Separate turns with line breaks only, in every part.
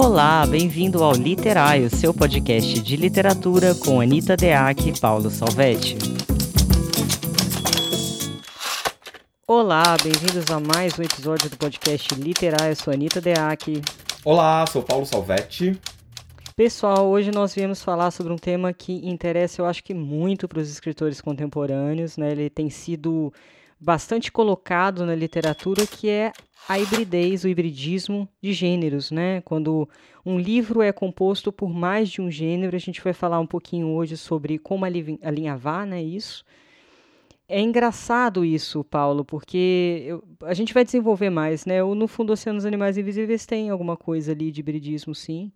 Olá, bem-vindo ao Literário, seu podcast de literatura com Anita Deac e Paulo Salvetti. Olá, bem-vindos a mais um episódio do podcast Literário. Eu sou Anita Deac.
Olá, sou Paulo Salvetti.
Pessoal, hoje nós viemos falar sobre um tema que interessa, eu acho que muito para os escritores contemporâneos, né? Ele tem sido bastante colocado na literatura, que é a hibridez, o hibridismo de gêneros, né? Quando um livro é composto por mais de um gênero, a gente vai falar um pouquinho hoje sobre como alinhavar, né, isso. É engraçado isso, Paulo, porque eu, a gente vai desenvolver mais, né? No Fundo Oceanos Animais Invisíveis tem alguma coisa ali de hibridismo, sim.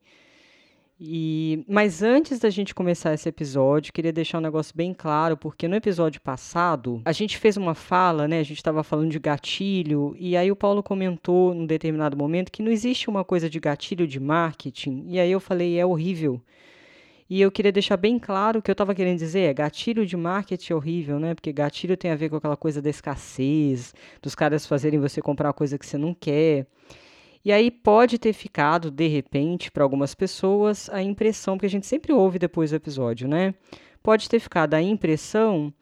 E, mas antes da gente começar esse episódio, queria deixar um negócio bem claro, porque no episódio passado a gente fez uma fala, né? A gente estava falando de gatilho, e aí o Paulo comentou num determinado momento que não existe uma coisa de gatilho de marketing, e aí eu falei, é horrível. E eu queria deixar bem claro o que eu estava querendo dizer é gatilho de marketing é horrível, né? Porque gatilho tem a ver com aquela coisa da escassez, dos caras fazerem você comprar uma coisa que você não quer. E aí pode ter ficado, de repente, para algumas pessoas, a impressão, porque a gente sempre ouve depois do episódio, né? Pode ter ficado a impressão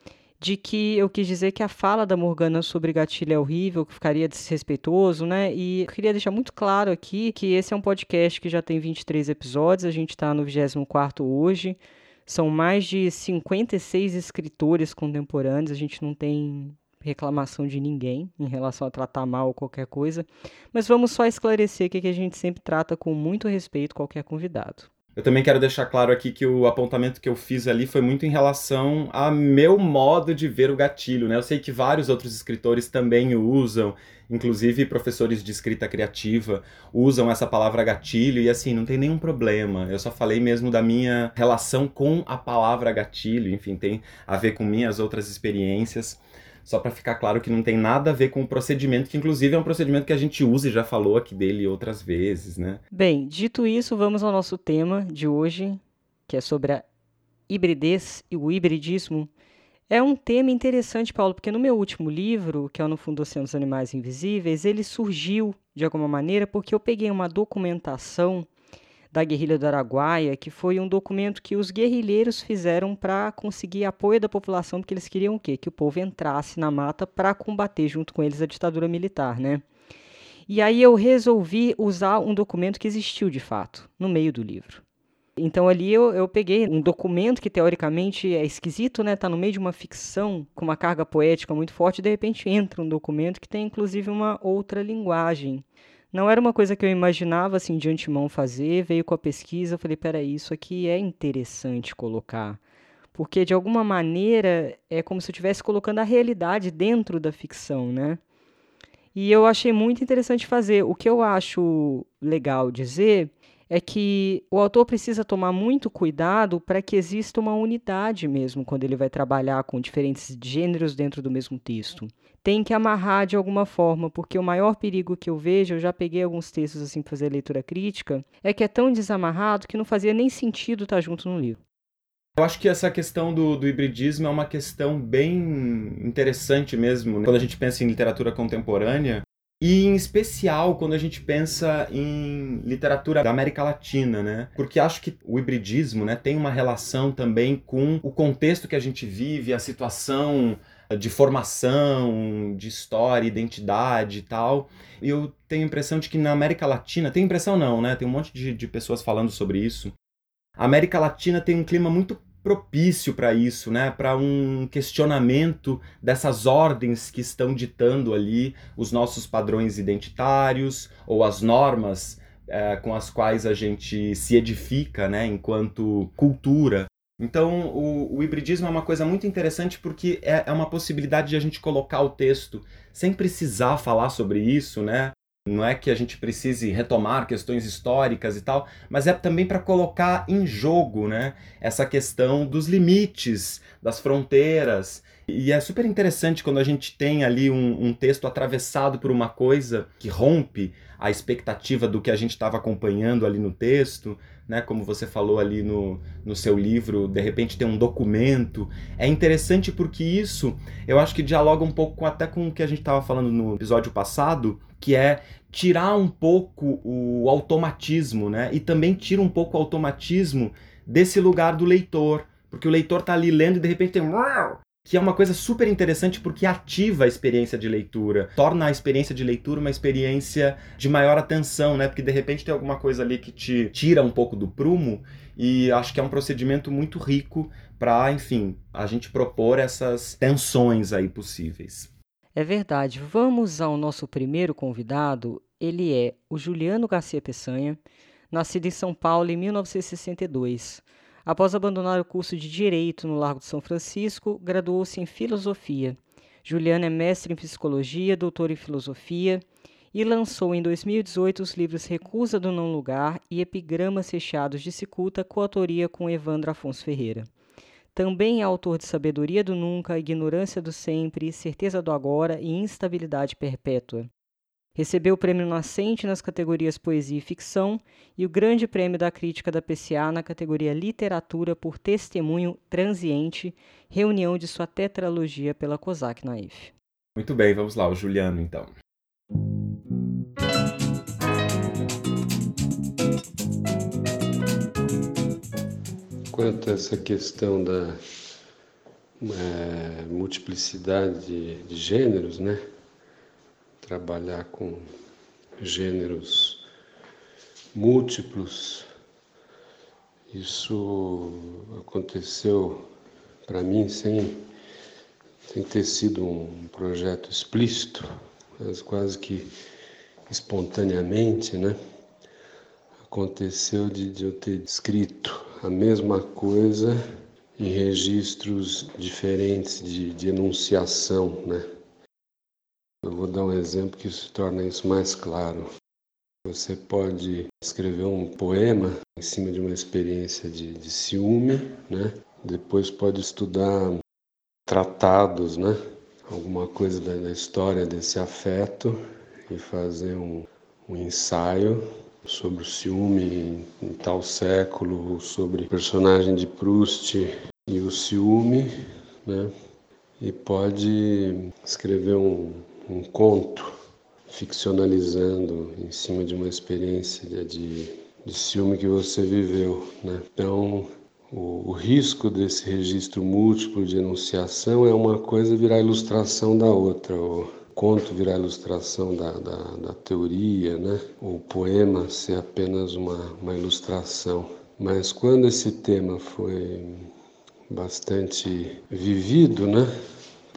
de que eu quis dizer que a fala da Morgana sobre gatilho é horrível, que ficaria desrespeitoso, né? E eu queria deixar muito claro aqui que esse é um podcast que já tem 23 episódios, a gente está no 24 hoje. São mais de 56 escritores contemporâneos, a gente não tem reclamação de ninguém em relação a tratar mal qualquer coisa, mas vamos só esclarecer que a gente sempre trata com muito respeito qualquer convidado.
Eu também quero deixar claro aqui que o apontamento que eu fiz ali foi muito em relação a meu modo de ver o gatilho, né? Eu sei que vários outros escritores também o usam, inclusive professores de escrita criativa usam essa palavra gatilho e assim, não tem nenhum problema. Eu só falei mesmo da minha relação com a palavra gatilho, enfim, tem a ver com minhas outras experiências só para ficar claro que não tem nada a ver com o procedimento, que inclusive é um procedimento que a gente usa e já falou aqui dele outras vezes, né?
Bem, dito isso, vamos ao nosso tema de hoje, que é sobre a hibridez e o hibridismo. É um tema interessante, Paulo, porque no meu último livro, que é o No Fundo Oceanos Animais Invisíveis, ele surgiu de alguma maneira porque eu peguei uma documentação da guerrilha do Araguaia, que foi um documento que os guerrilheiros fizeram para conseguir apoio da população, porque eles queriam o quê? Que o povo entrasse na mata para combater junto com eles a ditadura militar, né? E aí eu resolvi usar um documento que existiu de fato, no meio do livro. Então ali eu, eu peguei um documento que teoricamente é esquisito, né? Tá no meio de uma ficção com uma carga poética muito forte, e de repente entra um documento que tem inclusive uma outra linguagem. Não era uma coisa que eu imaginava assim de antemão fazer, veio com a pesquisa, eu falei, peraí, isso aqui é interessante colocar. Porque de alguma maneira é como se eu estivesse colocando a realidade dentro da ficção, né? E eu achei muito interessante fazer. O que eu acho legal dizer é que o autor precisa tomar muito cuidado para que exista uma unidade mesmo quando ele vai trabalhar com diferentes gêneros dentro do mesmo texto. Tem que amarrar de alguma forma, porque o maior perigo que eu vejo, eu já peguei alguns textos assim para fazer leitura crítica, é que é tão desamarrado que não fazia nem sentido estar tá junto no livro.
Eu acho que essa questão do, do, hibridismo é uma questão bem interessante mesmo, né? quando a gente pensa em literatura contemporânea, e em especial quando a gente pensa em literatura da América Latina, né? Porque acho que o hibridismo, né, tem uma relação também com o contexto que a gente vive, a situação de formação, de história, identidade e tal. E eu tenho a impressão de que na América Latina, tem impressão não, né? Tem um monte de, de pessoas falando sobre isso. A América Latina tem um clima muito propício para isso, né? Para um questionamento dessas ordens que estão ditando ali os nossos padrões identitários ou as normas é, com as quais a gente se edifica, né? Enquanto cultura. Então, o, o hibridismo é uma coisa muito interessante porque é, é uma possibilidade de a gente colocar o texto sem precisar falar sobre isso, né? Não é que a gente precise retomar questões históricas e tal, mas é também para colocar em jogo né, essa questão dos limites, das fronteiras. E é super interessante quando a gente tem ali um, um texto atravessado por uma coisa que rompe a expectativa do que a gente estava acompanhando ali no texto, né? Como você falou ali no, no seu livro, de repente tem um documento. É interessante porque isso eu acho que dialoga um pouco com, até com o que a gente estava falando no episódio passado, que é tirar um pouco o automatismo, né? E também tira um pouco o automatismo desse lugar do leitor, porque o leitor tá ali lendo e de repente tem que é uma coisa super interessante porque ativa a experiência de leitura, torna a experiência de leitura uma experiência de maior atenção, né? Porque de repente tem alguma coisa ali que te tira um pouco do prumo e acho que é um procedimento muito rico para, enfim, a gente propor essas tensões aí possíveis.
É verdade. Vamos ao nosso primeiro convidado. Ele é o Juliano Garcia Peçanha, nascido em São Paulo em 1962. Após abandonar o curso de Direito no Largo de São Francisco, graduou-se em Filosofia. Juliano é mestre em Psicologia, doutor em Filosofia e lançou em 2018 os livros Recusa do Não Lugar e Epigramas Fechados de Cicuta, coautoria com Evandro Afonso Ferreira. Também é autor de Sabedoria do Nunca, Ignorância do Sempre, Certeza do Agora e Instabilidade Perpétua. Recebeu o Prêmio Nascente nas categorias Poesia e Ficção e o Grande Prêmio da Crítica da PCA na categoria Literatura por Testemunho Transiente, reunião de sua tetralogia pela COSAC Naif.
Muito bem, vamos lá, o Juliano então.
Quanto a essa questão da é, multiplicidade de, de gêneros, né? Trabalhar com gêneros múltiplos, isso aconteceu para mim sem, sem ter sido um projeto explícito, mas quase que espontaneamente, né? Aconteceu de, de eu ter escrito a mesma coisa em registros diferentes de, de enunciação, né? Eu vou dar um exemplo que isso torna isso mais claro. Você pode escrever um poema em cima de uma experiência de, de ciúme, né? Depois pode estudar tratados, né? Alguma coisa da, da história desse afeto e fazer um, um ensaio sobre o ciúme em, em tal século, sobre o personagem de Proust e o ciúme, né? E pode escrever um, um conto ficcionalizando em cima de uma experiência de, de ciúme que você viveu, né? Então, o, o, risco desse registro múltiplo de enunciação é uma coisa virar ilustração da outra. O, conto virar ilustração da, da, da, teoria, né? o poema ser apenas uma, uma ilustração. Mas quando esse tema foi bastante vivido né?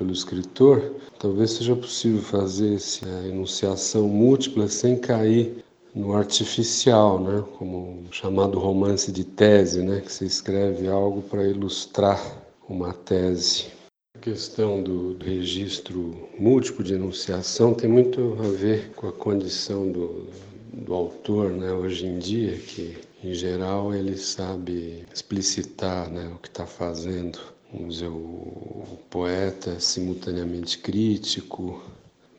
Pelo escritor, talvez seja possível fazer essa enunciação múltipla sem cair no artificial, né? como um chamado romance de tese, né? que se escreve algo para ilustrar uma tese questão do registro múltiplo de enunciação tem muito a ver com a condição do, do autor, né, hoje em dia, que em geral ele sabe explicitar né, o que está fazendo. O, poeta simultaneamente crítico,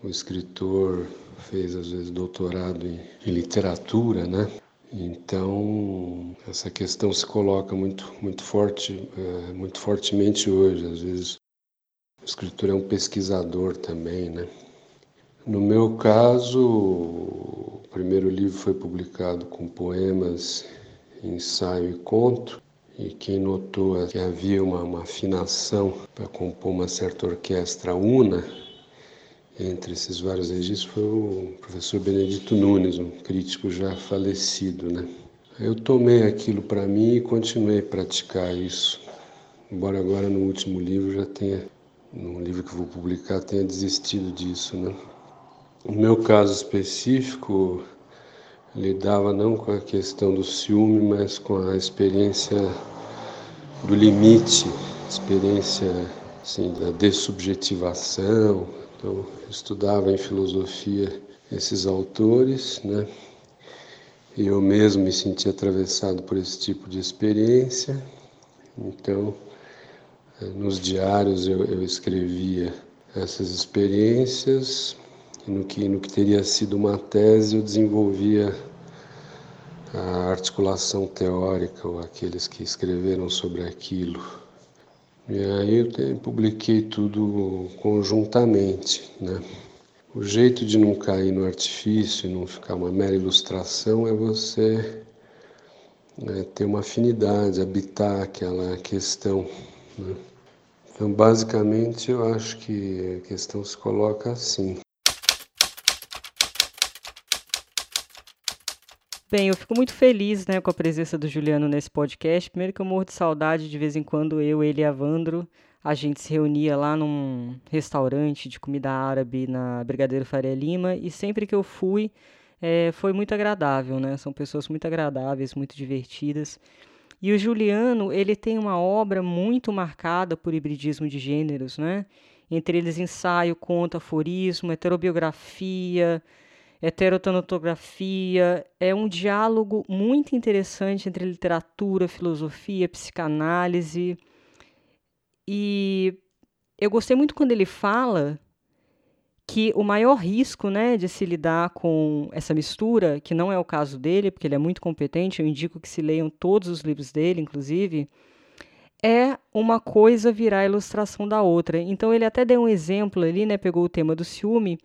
o escritor fez às vezes doutorado em, em literatura, né? Então essa questão se coloca muito muito forte, é, muito fortemente hoje. Às vezes o escritor é um pesquisador também, né? No meu caso, o primeiro livro foi publicado com poemas, ensaio e conto, e quem notou que havia uma, uma afinação para compor uma certa orquestra una entre esses vários registros foi o professor Benedito Nunes, um crítico já falecido, né? Eu tomei aquilo para mim e continuei a praticar isso, embora agora no último livro já tenha no livro que vou publicar, tenha desistido disso. Né? No meu caso específico, lidava não com a questão do ciúme, mas com a experiência do limite, experiência assim, da dessubjetivação. Então, estudava em filosofia esses autores, né? E eu mesmo me sentia atravessado por esse tipo de experiência. Então, nos diários eu, eu escrevia essas experiências e no que, no que teria sido uma tese eu desenvolvia a articulação teórica ou aqueles que escreveram sobre aquilo. E aí eu publiquei tudo conjuntamente, né? O jeito de não cair no artifício, não ficar uma mera ilustração, é você né, ter uma afinidade, habitar aquela questão. Né? Então, basicamente, eu acho que a questão se coloca assim.
Bem, eu fico muito feliz né, com a presença do Juliano nesse podcast. Primeiro que eu morro de saudade de vez em quando eu, ele e a Vandro, a gente se reunia lá num restaurante de comida árabe na Brigadeiro Faria Lima e sempre que eu fui é, foi muito agradável, né? São pessoas muito agradáveis, muito divertidas. E o Juliano, ele tem uma obra muito marcada por hibridismo de gêneros, né? Entre eles ensaio, conto, aforismo, heterobiografia, heterotanotografia. É um diálogo muito interessante entre literatura, filosofia, psicanálise. E eu gostei muito quando ele fala que o maior risco né, de se lidar com essa mistura, que não é o caso dele, porque ele é muito competente, eu indico que se leiam todos os livros dele, inclusive, é uma coisa virar a ilustração da outra. Então ele até deu um exemplo ali, né, pegou o tema do ciúme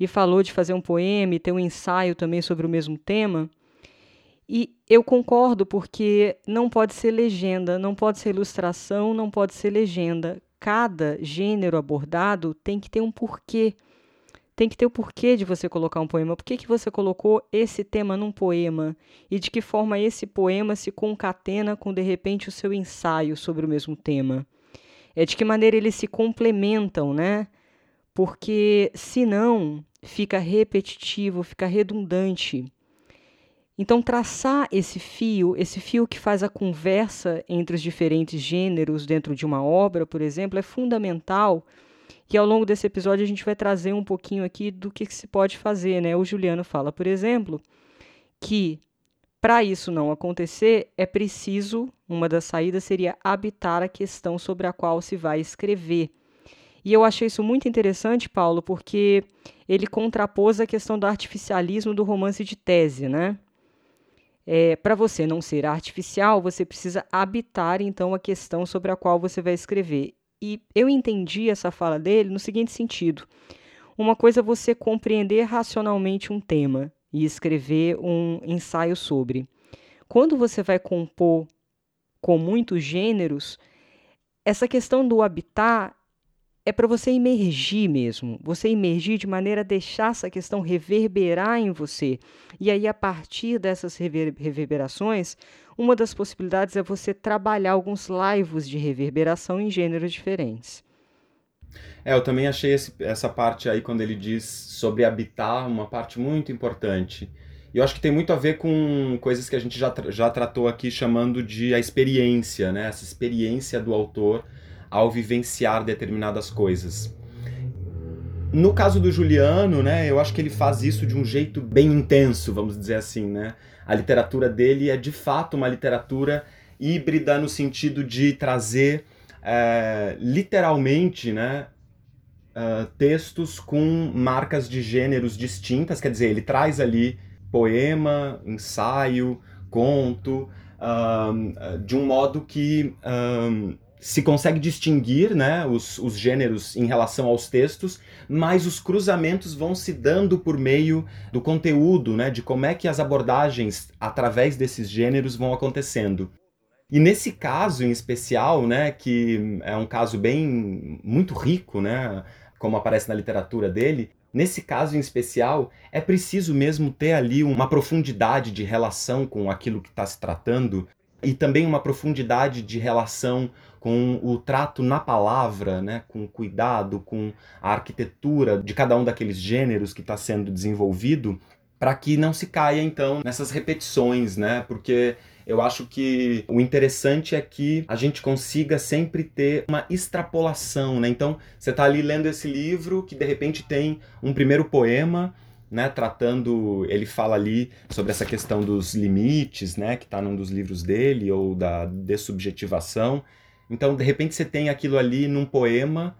e falou de fazer um poema e ter um ensaio também sobre o mesmo tema. E eu concordo porque não pode ser legenda, não pode ser ilustração, não pode ser legenda. Cada gênero abordado tem que ter um porquê tem que ter o porquê de você colocar um poema. Por que, que você colocou esse tema num poema? E de que forma esse poema se concatena com, de repente, o seu ensaio sobre o mesmo tema? É de que maneira eles se complementam, né? Porque, senão, fica repetitivo, fica redundante. Então, traçar esse fio, esse fio que faz a conversa entre os diferentes gêneros dentro de uma obra, por exemplo, é fundamental que ao longo desse episódio a gente vai trazer um pouquinho aqui do que, que se pode fazer. Né? O Juliano fala, por exemplo, que para isso não acontecer, é preciso, uma das saídas seria habitar a questão sobre a qual se vai escrever. E eu achei isso muito interessante, Paulo, porque ele contrapôs a questão do artificialismo do romance de tese, né? É, para você não ser artificial, você precisa habitar então a questão sobre a qual você vai escrever. E eu entendi essa fala dele no seguinte sentido: uma coisa é você compreender racionalmente um tema e escrever um ensaio sobre. Quando você vai compor com muitos gêneros, essa questão do habitar é para você emergir mesmo, você emergir de maneira a deixar essa questão reverberar em você. E aí, a partir dessas rever reverberações, uma das possibilidades é você trabalhar alguns laivos de reverberação em gêneros diferentes.
É, eu também achei esse, essa parte aí, quando ele diz sobre habitar, uma parte muito importante. E eu acho que tem muito a ver com coisas que a gente já, já tratou aqui, chamando de a experiência, né? Essa experiência do autor ao vivenciar determinadas coisas. No caso do Juliano, né, eu acho que ele faz isso de um jeito bem intenso, vamos dizer assim, né? A literatura dele é de fato uma literatura híbrida no sentido de trazer é, literalmente, né, uh, textos com marcas de gêneros distintas, quer dizer, ele traz ali poema, ensaio, conto, de um modo que se consegue distinguir né, os, os gêneros em relação aos textos, mas os cruzamentos vão se dando por meio do conteúdo, né, de como é que as abordagens através desses gêneros vão acontecendo. E nesse caso em especial, né, que é um caso bem muito rico, né, como aparece na literatura dele, nesse caso em especial é preciso mesmo ter ali uma profundidade de relação com aquilo que está se tratando e também uma profundidade de relação com o trato na palavra, né, com cuidado, com a arquitetura de cada um daqueles gêneros que está sendo desenvolvido, para que não se caia então nessas repetições, né? Porque eu acho que o interessante é que a gente consiga sempre ter uma extrapolação, né? Então, você está ali lendo esse livro que de repente tem um primeiro poema, né, tratando, ele fala ali sobre essa questão dos limites, né, que está num dos livros dele, ou da dessubjetivação, então, de repente, você tem aquilo ali num poema,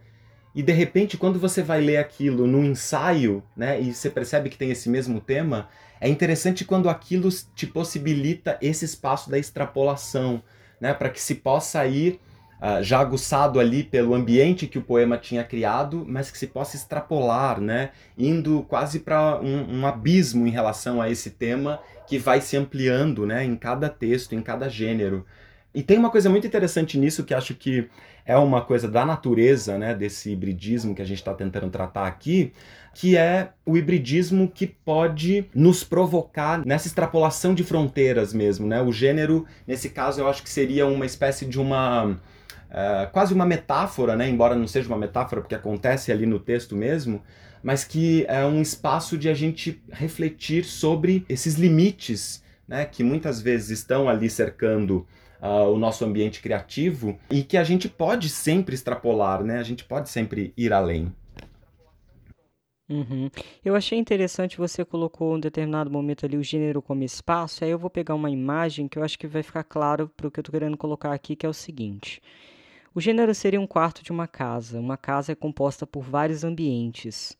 e de repente, quando você vai ler aquilo num ensaio, né, e você percebe que tem esse mesmo tema, é interessante quando aquilo te possibilita esse espaço da extrapolação, né, para que se possa ir uh, já aguçado ali pelo ambiente que o poema tinha criado, mas que se possa extrapolar, né? Indo quase para um, um, abismo em relação a esse tema que vai se ampliando, né? Em cada texto, em cada gênero. E tem uma coisa muito interessante nisso que acho que é uma coisa da natureza, né? Desse hibridismo que a gente está tentando tratar aqui, que é o hibridismo que pode nos provocar nessa extrapolação de fronteiras mesmo, né? O gênero, nesse caso, eu acho que seria uma espécie de uma é, quase uma metáfora, né? embora não seja uma metáfora, porque acontece ali no texto mesmo, mas que é um espaço de a gente refletir sobre esses limites né? que muitas vezes estão ali cercando uh, o nosso ambiente criativo e que a gente pode sempre extrapolar, né? a gente pode sempre ir além.
Uhum. Eu achei interessante, você colocou em determinado momento ali o gênero como espaço, aí eu vou pegar uma imagem que eu acho que vai ficar claro para o que eu estou querendo colocar aqui, que é o seguinte. O gênero seria um quarto de uma casa. Uma casa é composta por vários ambientes.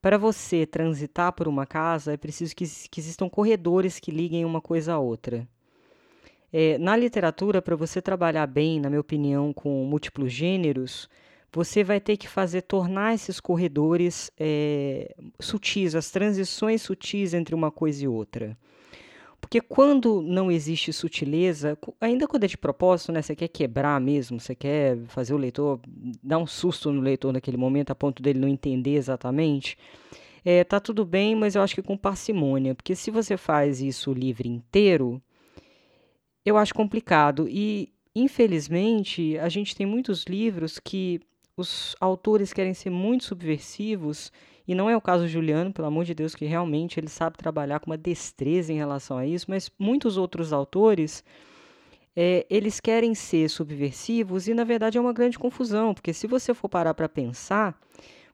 Para você transitar por uma casa, é preciso que, que existam corredores que liguem uma coisa à outra. É, na literatura, para você trabalhar bem, na minha opinião, com múltiplos gêneros, você vai ter que fazer tornar esses corredores é, sutis, as transições sutis entre uma coisa e outra. Porque quando não existe sutileza, ainda quando é de propósito, né, você quer quebrar mesmo, você quer fazer o leitor, dar um susto no leitor naquele momento, a ponto dele não entender exatamente, é, tá tudo bem, mas eu acho que com parcimônia, porque se você faz isso livre inteiro, eu acho complicado. E, infelizmente, a gente tem muitos livros que os autores querem ser muito subversivos e não é o caso do Juliano, pelo amor de Deus, que realmente ele sabe trabalhar com uma destreza em relação a isso, mas muitos outros autores. É, eles querem ser subversivos e na verdade é uma grande confusão, porque se você for parar para pensar,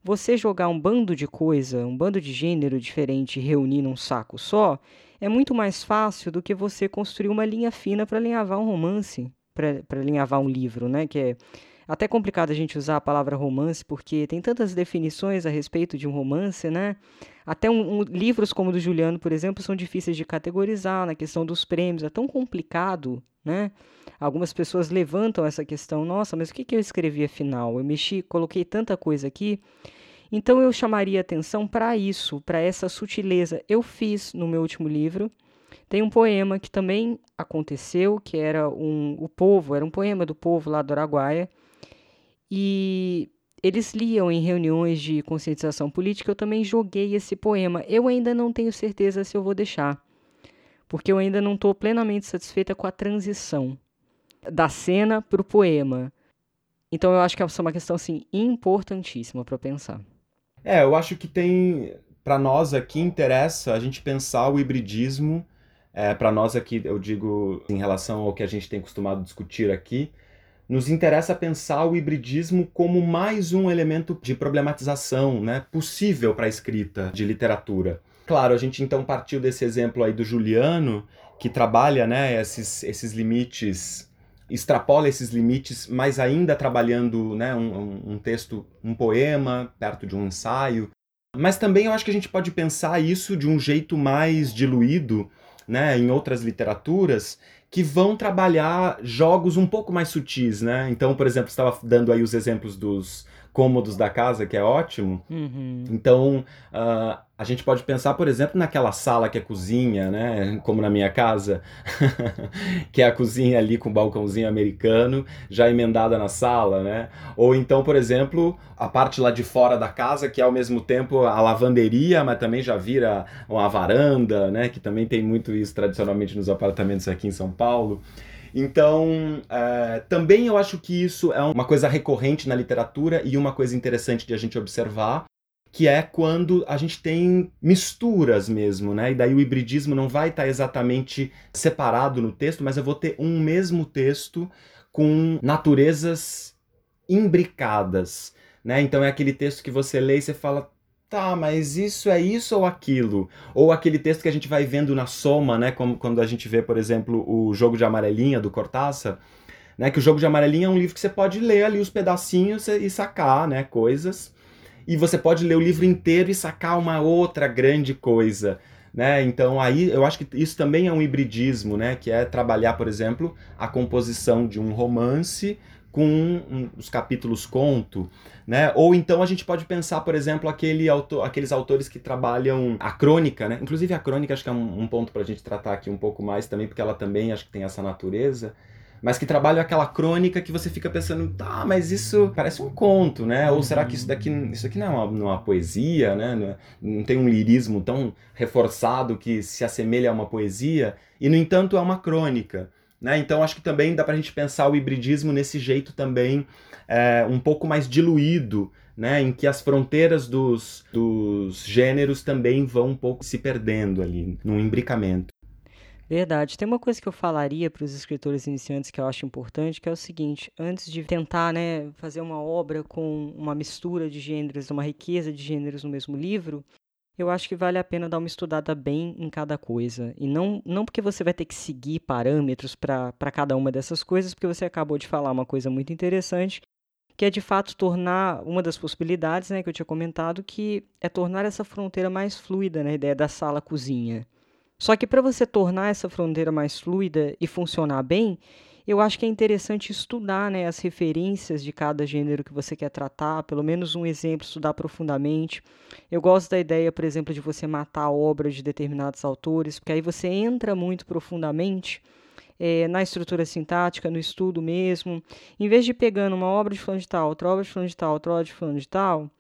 você jogar um bando de coisa, um bando de gênero diferente e reunir num saco só, é muito mais fácil do que você construir uma linha fina para alinhavar um romance, para alinhavar um livro, né? Que é até complicado a gente usar a palavra romance, porque tem tantas definições a respeito de um romance, né? Até um, um, livros como o do Juliano, por exemplo, são difíceis de categorizar na questão dos prêmios, é tão complicado, né? Algumas pessoas levantam essa questão, nossa, mas o que, que eu escrevi afinal? Eu mexi, coloquei tanta coisa aqui. Então eu chamaria atenção para isso, para essa sutileza. Eu fiz no meu último livro, tem um poema que também aconteceu, que era um, o povo, era um poema do povo lá do Araguaia, e eles liam em reuniões de conscientização política. Eu também joguei esse poema. Eu ainda não tenho certeza se eu vou deixar, porque eu ainda não estou plenamente satisfeita com a transição da cena para o poema. Então eu acho que é uma questão assim importantíssima para pensar.
É, eu acho que tem para nós aqui interessa a gente pensar o hibridismo. É, para nós aqui, eu digo em relação ao que a gente tem costumado discutir aqui, nos interessa pensar o hibridismo como mais um elemento de problematização né, possível para a escrita de literatura. Claro, a gente então partiu desse exemplo aí do Juliano, que trabalha né, esses, esses limites, extrapola esses limites, mas ainda trabalhando né, um, um texto, um poema, perto de um ensaio. Mas também eu acho que a gente pode pensar isso de um jeito mais diluído, né, em outras literaturas, que vão trabalhar jogos um pouco mais sutis, né? Então, por exemplo, estava dando aí os exemplos dos cômodos da casa, que é ótimo.
Uhum.
Então, uh, a gente pode pensar, por exemplo, naquela sala que é cozinha, né? Como na minha casa, que é a cozinha ali com o balcãozinho americano, já emendada na sala, né? Ou então, por exemplo, a parte lá de fora da casa, que é ao mesmo tempo a lavanderia, mas também já vira uma varanda, né? Que também tem muito isso tradicionalmente nos apartamentos aqui em São Paulo. Então, é, também eu acho que isso é uma coisa recorrente na literatura e uma coisa interessante de a gente observar, que é quando a gente tem misturas mesmo, né? E daí o hibridismo não vai estar exatamente separado no texto, mas eu vou ter um mesmo texto com naturezas imbricadas, né? Então é aquele texto que você lê e você fala, tá, mas isso é isso ou aquilo? Ou aquele texto que a gente vai vendo na soma, né? Como quando a gente vê, por exemplo, o Jogo de Amarelinha do Cortázar, né? Que o Jogo de Amarelinha é um livro que você pode ler ali os pedacinhos e sacar, né? Coisas. E você pode ler o livro inteiro e sacar uma outra grande coisa. Né? Então aí eu acho que isso também é um hibridismo, né? Que é trabalhar, por exemplo, a composição de um romance com os capítulos conto, né? Ou então a gente pode pensar, por exemplo, aquele autor, aqueles autores que trabalham a crônica, né? Inclusive a crônica acho que é um, um ponto para a gente tratar aqui um pouco mais também, porque ela também acho que tem essa natureza mas que trabalham aquela crônica que você fica pensando, tá, mas isso parece um conto, né? Ou será que isso daqui, isso aqui não é uma, é uma poesia, né? Não, é, não, tem um lirismo tão reforçado que se assemelha a uma poesia, e no entanto é uma crônica. Né? Então acho que também dá para a gente pensar o hibridismo nesse jeito também é, um pouco mais diluído, né? em que as fronteiras dos, dos gêneros também vão um pouco se perdendo ali, num imbricamento.
Verdade. Tem uma coisa que eu falaria para os escritores iniciantes que eu acho importante, que é o seguinte: antes de tentar né, fazer uma obra com uma mistura de gêneros, uma riqueza de gêneros no mesmo livro, eu acho que vale a pena dar uma estudada bem em cada coisa. E não, não porque você vai ter que seguir parâmetros para cada uma dessas coisas, porque você acabou de falar uma coisa muito interessante, que é de fato tornar uma das possibilidades né, que eu tinha comentado, que é tornar essa fronteira mais fluida, né, a ideia da sala-cozinha. Só que para você tornar essa fronteira mais fluida e funcionar bem, eu acho que é interessante estudar né, as referências de cada gênero que você quer tratar, pelo menos um exemplo, estudar profundamente. Eu gosto da ideia, por exemplo, de você matar obras de determinados autores, porque aí você entra muito profundamente é, na estrutura sintática, no estudo mesmo. Em vez de pegando uma obra de fulano de tal, outra obra de fulano de tal, outra obra de fulano de tal,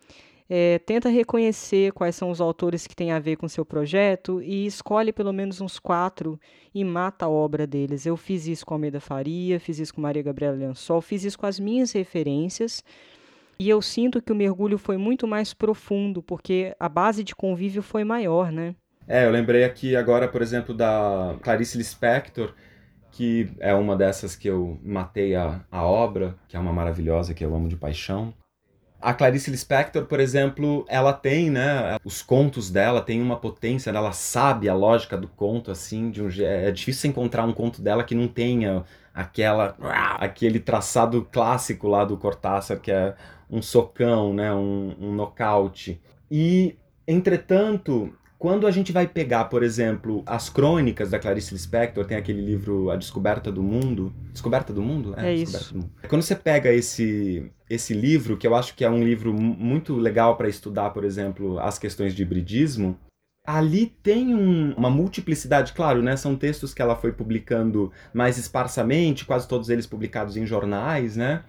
é, tenta reconhecer quais são os autores que têm a ver com seu projeto e escolhe pelo menos uns quatro e mata a obra deles. Eu fiz isso com Almeida Faria, fiz isso com Maria Gabriela Lençol, fiz isso com as minhas referências. E eu sinto que o mergulho foi muito mais profundo, porque a base de convívio foi maior, né?
É, eu lembrei aqui agora, por exemplo, da Clarice Lispector, que é uma dessas que eu matei a, a obra, que é uma maravilhosa, que eu amo de paixão. A Clarice Lispector, por exemplo, ela tem, né, os contos dela tem uma potência, ela sabe a lógica do conto assim, de um é difícil encontrar um conto dela que não tenha aquela aquele traçado clássico lá do Cortázar, que é um socão, né, um, um nocaute. E entretanto, quando a gente vai pegar, por exemplo, as crônicas da Clarice Lispector, tem aquele livro A Descoberta do Mundo. Descoberta do Mundo?
É, é isso.
Quando você pega esse, esse livro, que eu acho que é um livro muito legal para estudar, por exemplo, as questões de hibridismo, ali tem um, uma multiplicidade, claro, né? São textos que ela foi publicando mais esparsamente, quase todos eles publicados em jornais, né?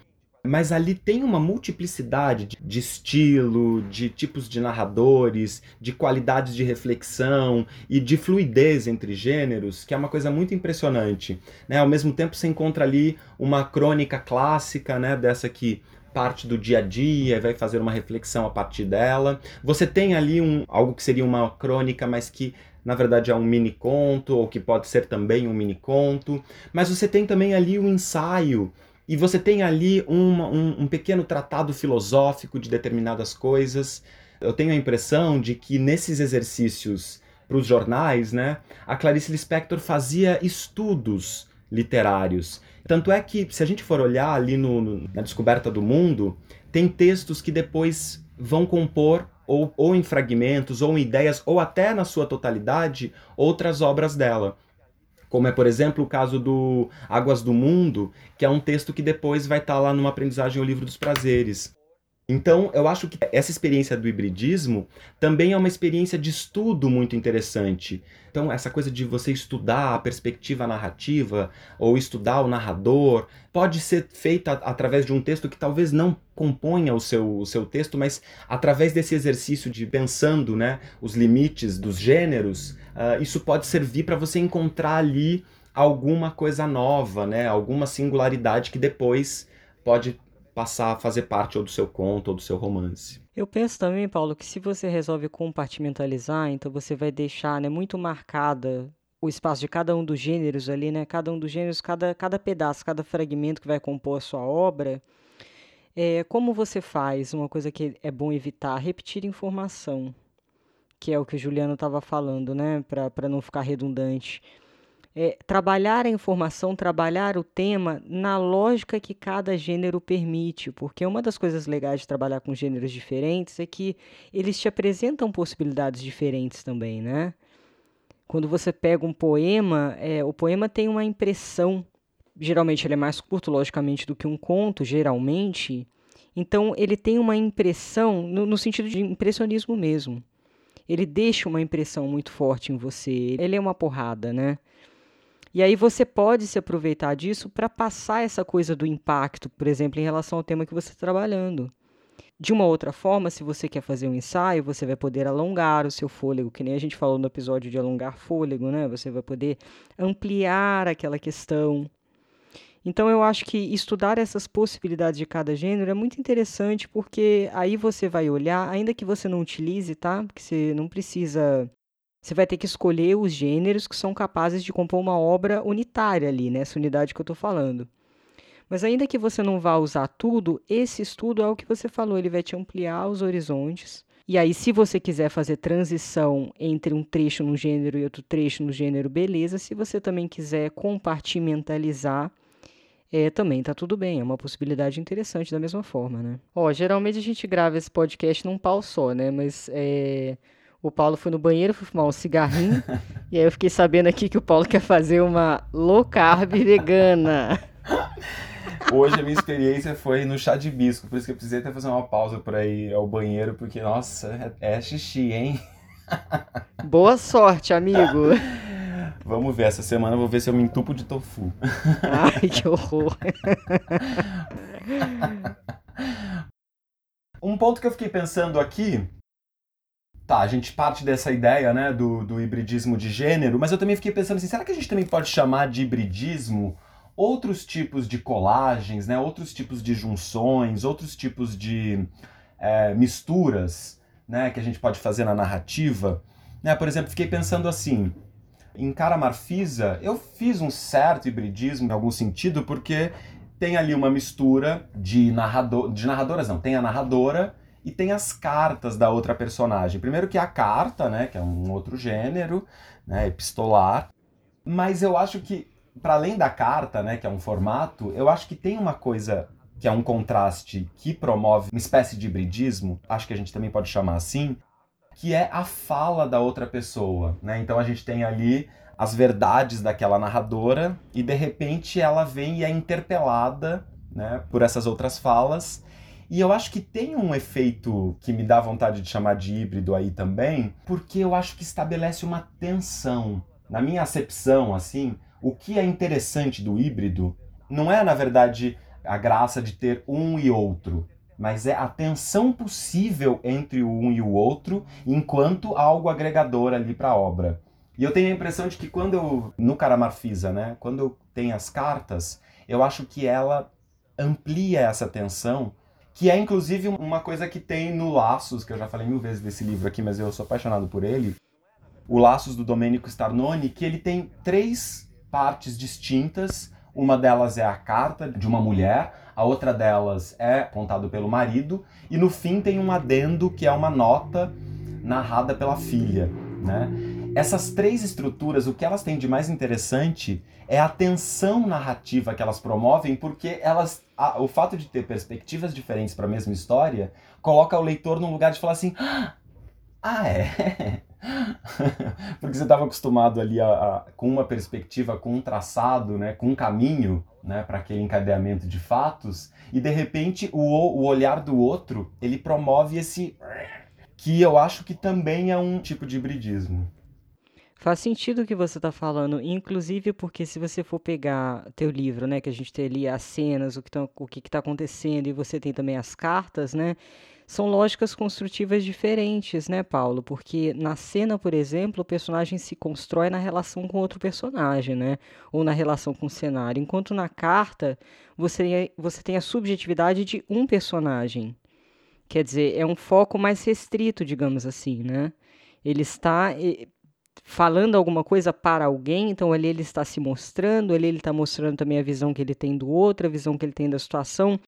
Mas ali tem uma multiplicidade de, de, estilo, de tipos de narradores, de qualidades de reflexão e de fluidez entre gêneros, que é uma coisa muito impressionante. Né? Ao mesmo tempo, você encontra ali uma crônica clássica, né? dessa que parte do dia a dia, vai fazer uma reflexão a partir dela. Você tem ali um, algo que seria uma crônica, mas que na verdade é um mini conto, ou que pode ser também um mini conto. Mas você tem também ali o um ensaio e você tem ali uma, um, um pequeno tratado filosófico de determinadas coisas. Eu tenho a impressão de que nesses exercícios para os jornais, né, a Clarice Lispector fazia estudos literários. Tanto é que, se a gente for olhar ali no, no, na Descoberta do Mundo, tem textos que depois vão compor, ou, ou em fragmentos, ou em ideias, ou até na sua totalidade, outras obras dela como é, por exemplo, o caso do Águas do Mundo, que é um texto que depois vai estar tá lá numa aprendizagem o livro dos prazeres. Então, eu acho que essa experiência do hibridismo também é uma experiência de estudo muito interessante. Então, essa coisa de você estudar a perspectiva narrativa ou estudar o narrador pode ser feita através de um texto que talvez não componha o seu, o seu texto, mas através desse exercício de pensando né, os limites dos gêneros, uh, isso pode servir para você encontrar ali alguma coisa nova, né, alguma singularidade que depois pode passar a fazer parte ou do seu conto ou do seu romance.
Eu penso também, Paulo, que se você resolve compartimentalizar, então você vai deixar né, muito marcada o espaço de cada um dos gêneros ali, né? Cada um dos gêneros, cada, cada pedaço, cada fragmento que vai compor a sua obra. É, como você faz? Uma coisa que é bom evitar, repetir informação, que é o que o Juliano estava falando, né? Para não ficar redundante é, trabalhar a informação, trabalhar o tema na lógica que cada gênero permite, porque uma das coisas legais de trabalhar com gêneros diferentes é que eles te apresentam possibilidades diferentes também, né? Quando você pega um poema, é, o poema tem uma impressão geralmente ele é mais curto, logicamente, do que um conto, geralmente. Então ele tem uma impressão, no, no sentido de impressionismo mesmo. Ele deixa uma impressão muito forte em você. Ele é uma porrada, né? E aí você pode se aproveitar disso para passar essa coisa do impacto, por exemplo, em relação ao tema que você está trabalhando. De uma outra forma, se você quer fazer um ensaio, você vai poder alongar o seu fôlego, que nem a gente falou no episódio de alongar fôlego, né? Você vai poder ampliar aquela questão. Então eu acho que estudar essas possibilidades de cada gênero é muito interessante, porque aí você vai olhar, ainda que você não utilize, tá? Porque você não precisa você vai ter que escolher os gêneros que são capazes de compor uma obra unitária ali, nessa unidade que eu estou falando. Mas ainda que você não vá usar tudo, esse estudo é o que você falou, ele vai te ampliar os horizontes. E aí, se você quiser fazer transição entre um trecho no gênero e outro trecho no gênero, beleza. Se você também quiser compartimentalizar, é, também tá tudo bem, é uma possibilidade interessante da mesma forma, né? Ó, geralmente a gente grava esse podcast num pau só, né? Mas é, o Paulo foi no banheiro, foi fumar um cigarrinho. e aí eu fiquei sabendo aqui que o Paulo quer fazer uma low carb vegana.
Hoje a minha experiência foi no chá de bisco, por isso que eu precisei até fazer uma pausa para ir ao banheiro, porque, nossa, é, é xixi, hein?
Boa sorte, amigo.
Vamos ver, essa semana eu vou ver se eu me entupo de tofu.
Ai, que horror.
um ponto que eu fiquei pensando aqui Tá, a gente parte dessa ideia, né, do, do hibridismo de gênero, mas eu também fiquei pensando assim, será que a gente também pode chamar de hibridismo outros tipos de colagens, né, outros tipos de junções, outros tipos de é, misturas, né, que a gente pode fazer na narrativa? Né, por exemplo, fiquei pensando assim, em Cara Marfisa, eu fiz um certo hibridismo em algum sentido, porque tem ali uma mistura de, narrador, de narradoras, não, tem a narradora e tem as cartas da outra personagem. Primeiro que a carta, né, que é um outro gênero, né, epistolar, mas eu acho que para além da carta, né, que é um formato, eu acho que tem uma coisa que é um contraste que promove uma espécie de hibridismo, acho que a gente também pode chamar assim, que é a fala da outra pessoa, né? Então a gente tem ali as verdades daquela narradora e de repente ela vem e é interpelada, né, por essas outras falas e eu acho que tem um efeito que me dá vontade de chamar de híbrido aí também, porque eu acho que estabelece uma tensão. Na minha acepção, assim, o que é interessante do híbrido não é, na verdade, a graça de ter um e outro, mas é a tensão possível entre o um e o outro, enquanto algo agregador ali para a obra. E eu tenho a impressão de que quando eu, no Caramarfisa, né, quando eu tenho as cartas, eu acho que ela amplia essa tensão que é inclusive uma coisa que tem no Laços, que eu já falei mil vezes desse livro aqui, mas eu sou apaixonado por ele. O Laços do Domenico Starnoni, que ele tem três partes distintas. Uma delas é a carta de uma mulher, a outra delas é contado pelo marido, e no fim tem um adendo que é uma nota narrada pela filha, né? Essas três estruturas, o que elas têm de mais interessante é a tensão narrativa que elas promovem, porque elas, a, o fato de ter perspectivas diferentes para a mesma história coloca o leitor num lugar de falar assim: ah, é? porque você estava acostumado ali a, a, com uma perspectiva, com um traçado, né, com um caminho né, para aquele encadeamento de fatos, e de repente o, o olhar do outro ele promove esse que eu acho que também é um tipo de hibridismo.
Faz sentido o que você está falando, inclusive porque se você for pegar teu livro, né, que a gente tem ali as cenas, o que que está acontecendo, e você tem também as cartas, né, são lógicas construtivas diferentes, né, Paulo? Porque na cena, por exemplo, o personagem se constrói na relação com outro personagem, né, ou na relação com o cenário, enquanto na carta você, você tem a subjetividade de um personagem. Quer dizer, é um foco mais restrito, digamos assim, né? Ele está falando alguma coisa para alguém, então ali ele está se mostrando, ali ele está mostrando também a visão que ele tem do outro, a visão que ele tem da situação.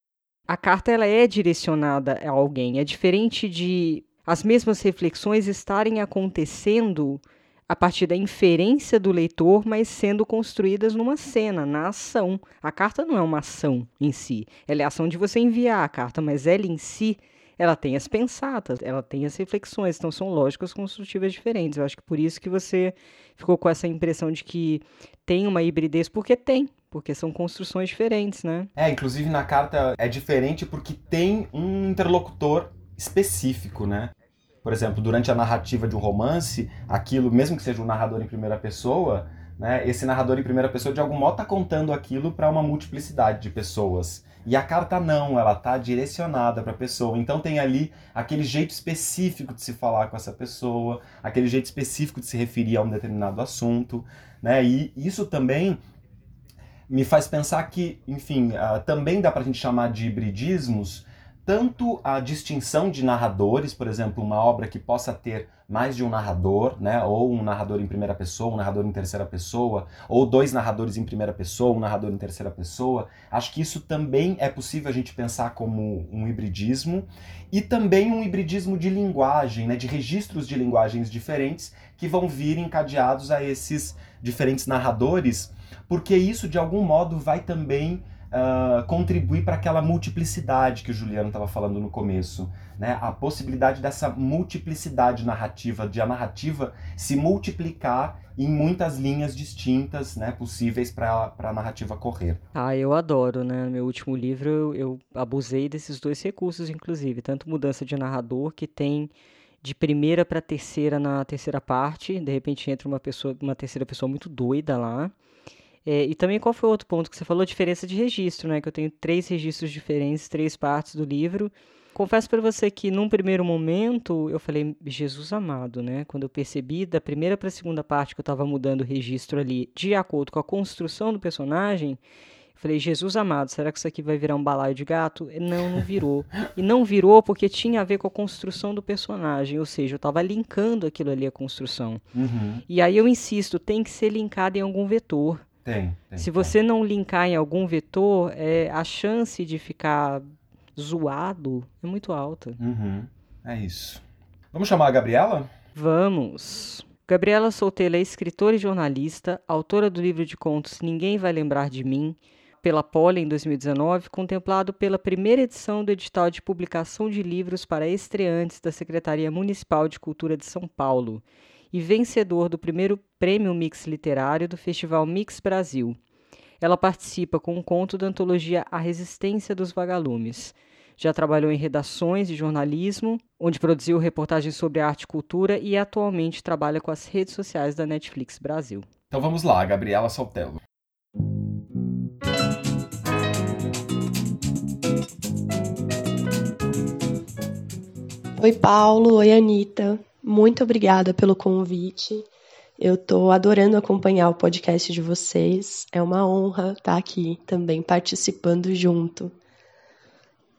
A carta ela é direcionada a alguém, é diferente de as mesmas reflexões estarem acontecendo a partir da inferência do leitor, mas sendo construídas numa cena, na ação. A carta não é uma ação em si, ela é a ação de você enviar a carta, mas ela em si ela tem as pensatas, ela tem as reflexões, então são lógicas construtivas diferentes. Eu acho que por isso que você ficou com essa impressão de que tem uma hibridez, porque tem, porque são construções diferentes, né?
É, inclusive na carta é diferente porque tem um interlocutor específico, né? Por exemplo, durante a narrativa de um romance, aquilo, mesmo que seja um narrador em primeira pessoa, né, esse narrador em primeira pessoa de algum modo está contando aquilo para uma multiplicidade de pessoas. E a carta não, ela está direcionada para a pessoa. Então tem ali aquele jeito específico de se falar com essa pessoa, aquele jeito específico de se referir a um determinado assunto, né? E isso também me faz pensar que, enfim, uh, também dá para a gente chamar de hibridismos tanto a distinção de narradores, por exemplo, uma obra que possa ter mais de um narrador, né, ou um narrador em primeira pessoa, um narrador em terceira pessoa, ou dois narradores em primeira pessoa, um narrador em terceira pessoa. Acho que isso também é possível a gente pensar como um hibridismo e também um hibridismo de linguagem, né, de registros de linguagens diferentes que vão vir encadeados a esses diferentes narradores, porque isso de algum modo vai também uh, contribuir para aquela multiplicidade que o Juliano estava falando no começo. Né? A possibilidade dessa multiplicidade narrativa, de a narrativa se multiplicar em muitas linhas distintas né, possíveis para a narrativa correr.
Ah, eu adoro, né? No meu último livro eu, eu abusei desses dois recursos, inclusive, tanto mudança de narrador, que tem de primeira para terceira na terceira parte, de repente entra uma pessoa, uma terceira pessoa muito doida lá, é, e também qual foi o outro ponto que você falou? A diferença de registro, né? Que eu tenho três registros diferentes, três partes do livro. Confesso para você que num primeiro momento eu falei, Jesus amado, né? Quando eu percebi da primeira para a segunda parte que eu estava mudando o registro ali de acordo com a construção do personagem, eu falei, Jesus amado, será que isso aqui vai virar um balaio de gato? Não, não virou. E não virou porque tinha a ver com a construção do personagem, ou seja, eu estava linkando aquilo ali à construção.
Uhum.
E aí eu insisto, tem que ser linkado em algum vetor.
Tem. tem
Se você tem. não linkar em algum vetor, é, a chance de ficar zoado é muito alta.
Uhum. É isso. Vamos chamar a Gabriela?
Vamos. Gabriela Solteira é escritora e jornalista, autora do livro de contos Ninguém Vai Lembrar de Mim, pela Poli em 2019, contemplado pela primeira edição do edital de publicação de livros para estreantes da Secretaria Municipal de Cultura de São Paulo e vencedor do primeiro Prêmio Mix Literário do Festival Mix Brasil. Ela participa com um conto da antologia A Resistência dos Vagalumes. Já trabalhou em redações de jornalismo, onde produziu reportagens sobre arte e cultura e atualmente trabalha com as redes sociais da Netflix Brasil.
Então vamos lá, Gabriela Saltello.
Oi, Paulo. Oi, Anitta. Muito obrigada pelo convite. Eu estou adorando acompanhar o podcast de vocês. É uma honra estar aqui também participando junto.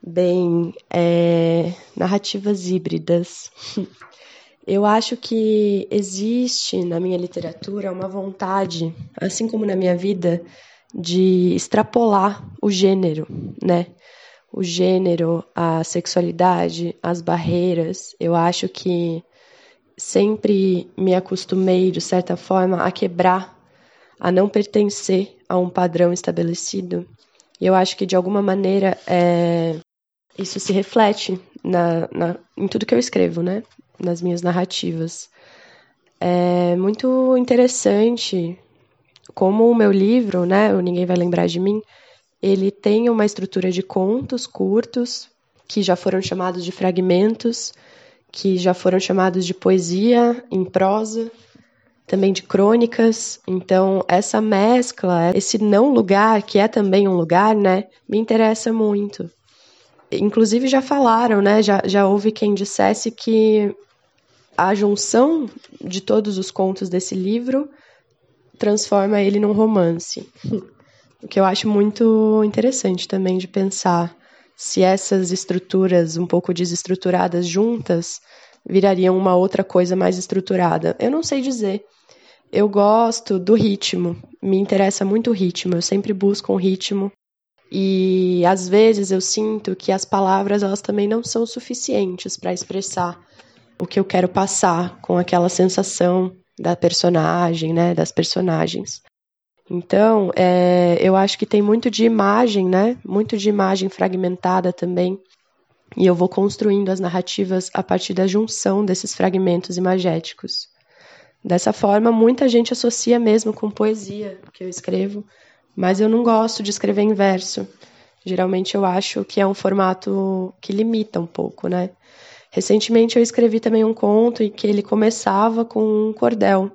Bem, é... narrativas híbridas. Eu acho que existe na minha literatura uma vontade, assim como na minha vida, de extrapolar o gênero, né? O gênero, a sexualidade, as barreiras. Eu acho que sempre me acostumei, de certa forma, a quebrar, a não pertencer a um padrão estabelecido. E eu acho que, de alguma maneira, é, isso se reflete na, na, em tudo que eu escrevo, né? Nas minhas narrativas. É muito interessante como o meu livro, né? O Ninguém Vai Lembrar de Mim, ele tem uma estrutura de contos curtos, que já foram chamados de fragmentos, que já foram chamados de poesia em prosa, também de crônicas. Então, essa mescla, esse não lugar, que é também um lugar, né, me interessa muito. Inclusive, já falaram, né, já, já houve quem dissesse que a junção de todos os contos desse livro transforma ele num romance. O que eu acho muito interessante também de pensar se essas estruturas um pouco desestruturadas juntas virariam uma outra coisa mais estruturada. Eu não sei dizer. Eu gosto do ritmo, me interessa muito o ritmo, eu sempre busco um ritmo. E às vezes eu sinto que as palavras elas também não são suficientes para expressar o que eu quero passar com aquela sensação da personagem, né, das personagens. Então, é, eu acho que tem muito de imagem, né? Muito de imagem fragmentada também, e eu vou construindo as narrativas a partir da junção desses fragmentos imagéticos. Dessa forma, muita gente associa mesmo com poesia que eu escrevo, mas eu não gosto de escrever em verso. Geralmente eu acho que é um formato que limita um pouco, né? Recentemente eu escrevi também um conto em que ele começava com um cordel.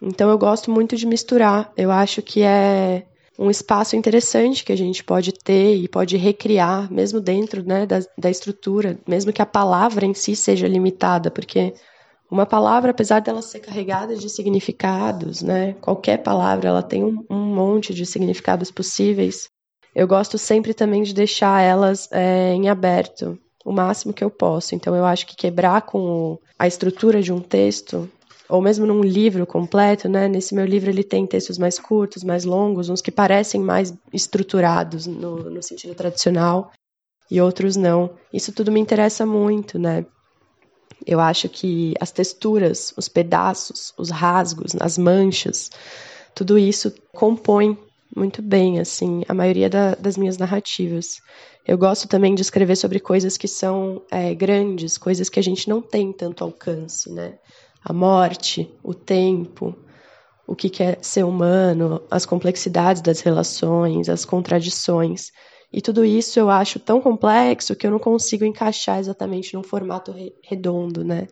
Então eu gosto muito de misturar. Eu acho que é um espaço interessante que a gente pode ter e pode recriar, mesmo dentro né, da, da estrutura, mesmo que a palavra em si seja limitada, porque uma palavra, apesar dela ser carregada de significados, né, qualquer palavra ela tem um, um monte de significados possíveis. Eu gosto sempre também de deixar elas é, em aberto, o máximo que eu posso. Então eu acho que quebrar com a estrutura de um texto ou mesmo num livro completo, né? Nesse meu livro ele tem textos mais curtos, mais longos, uns que parecem mais estruturados no, no sentido tradicional e outros não. Isso tudo me interessa muito, né? Eu acho que as texturas, os pedaços, os rasgos, as manchas, tudo isso compõe muito bem, assim, a maioria da, das minhas narrativas. Eu gosto também de escrever sobre coisas que são é, grandes, coisas que a gente não tem tanto alcance, né? A morte, o tempo, o que é ser humano, as complexidades das relações, as contradições. E tudo isso eu acho tão complexo que eu não consigo encaixar exatamente num formato redondo, né?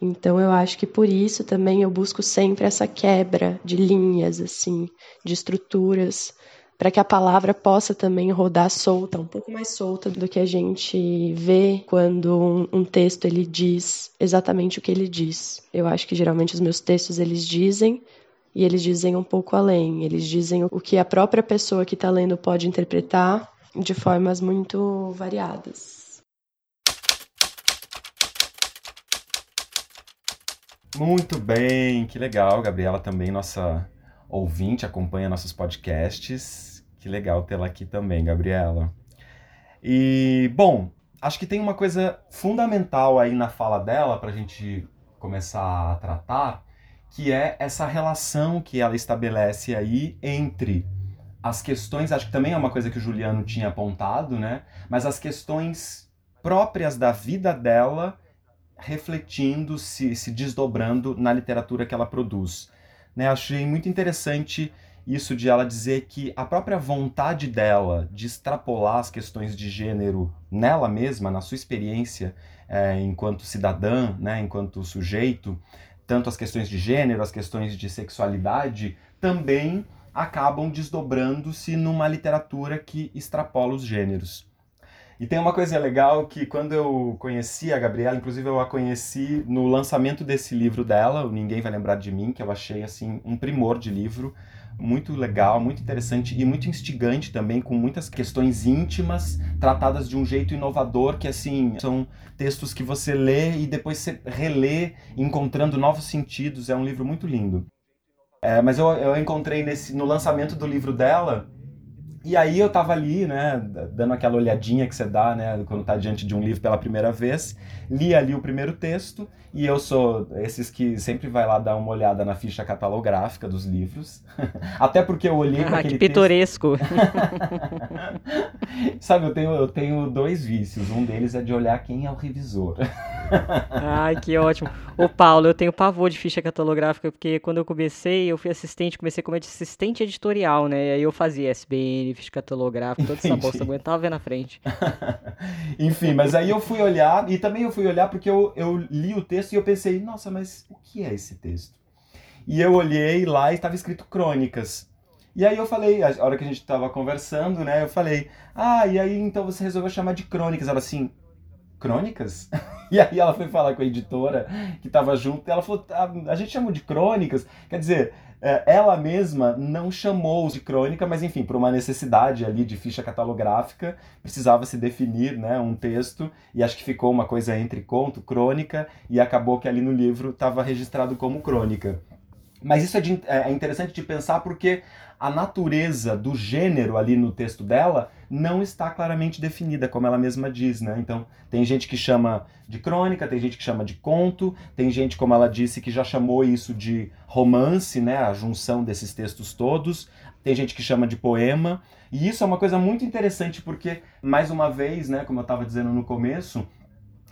Então eu acho que por isso também eu busco sempre essa quebra de linhas, assim, de estruturas, para que a palavra possa também rodar solta, um pouco mais solta do que a gente vê quando um, um, texto ele diz exatamente o que ele diz. Eu acho que geralmente os meus textos eles dizem e eles dizem um pouco além. Eles dizem o que a própria pessoa que está lendo pode interpretar de formas muito variadas.
Muito bem, que legal, Gabriela também nossa ouvinte, acompanha nossos podcasts. Que legal tê-la aqui também, Gabriela. E, bom, acho que tem uma coisa fundamental aí na fala dela para a gente começar a tratar, que é essa relação que ela estabelece aí entre as questões, acho que também é uma coisa que o Juliano tinha apontado, né? Mas as questões próprias da vida dela refletindo, se, se desdobrando na literatura que ela produz. Né? Achei muito interessante isso de ela dizer que a própria vontade dela de extrapolar as questões de gênero nela mesma, na sua experiência é, enquanto cidadã, né, enquanto sujeito, tanto as questões de gênero, as questões de sexualidade, também acabam desdobrando-se numa literatura que extrapola os gêneros. E tem uma coisa legal que quando eu conheci a Gabriela, inclusive eu a conheci no lançamento desse livro dela, o Ninguém Vai Lembrar de Mim, que eu achei assim um primor de livro, muito legal, muito interessante e muito instigante também, com muitas questões íntimas tratadas de um jeito inovador, que assim, são textos que você lê e depois você relê, encontrando novos sentidos. É um livro muito lindo. É, mas eu, eu encontrei nesse, no lançamento do livro dela e aí eu tava ali, né, dando aquela olhadinha que você dá, né, quando tá diante de um livro pela primeira vez, li ali o primeiro texto, e eu sou esses que sempre vai lá dar uma olhada na ficha catalográfica dos livros, até porque eu olhei ah,
que pitoresco!
Sabe, eu tenho, eu tenho dois vícios, um deles é de olhar quem é o revisor.
Ai, que ótimo. Ô, Paulo, eu tenho pavor de ficha catalográfica, porque quando eu comecei, eu fui assistente, comecei como assistente editorial, né? E aí eu fazia SBN, catalográfica, toda essa bosta, aguentava ver na frente.
Enfim, mas aí eu fui olhar, e também eu fui olhar porque eu, eu li o texto e eu pensei, nossa, mas o que é esse texto? E eu olhei lá e estava escrito crônicas. E aí eu falei, a hora que a gente estava conversando, né, eu falei, ah, e aí então você resolveu chamar de crônicas? Ela assim, crônicas? E aí ela foi falar com a editora que estava junto, e ela falou, ah, a gente chamou de crônicas. Quer dizer, ela mesma não chamou de crônica, mas enfim, por uma necessidade ali de ficha catalográfica, precisava se definir né, um texto, e acho que ficou uma coisa entre conto, crônica, e acabou que ali no livro estava registrado como crônica. Mas isso é, de, é interessante de pensar porque a natureza do gênero ali no texto dela não está claramente definida, como ela mesma diz, né? Então, tem gente que chama de crônica, tem gente que chama de conto, tem gente, como ela disse, que já chamou isso de romance, né? A junção desses textos todos. Tem gente que chama de poema. E isso é uma coisa muito interessante porque, mais uma vez, né, como eu estava dizendo no começo,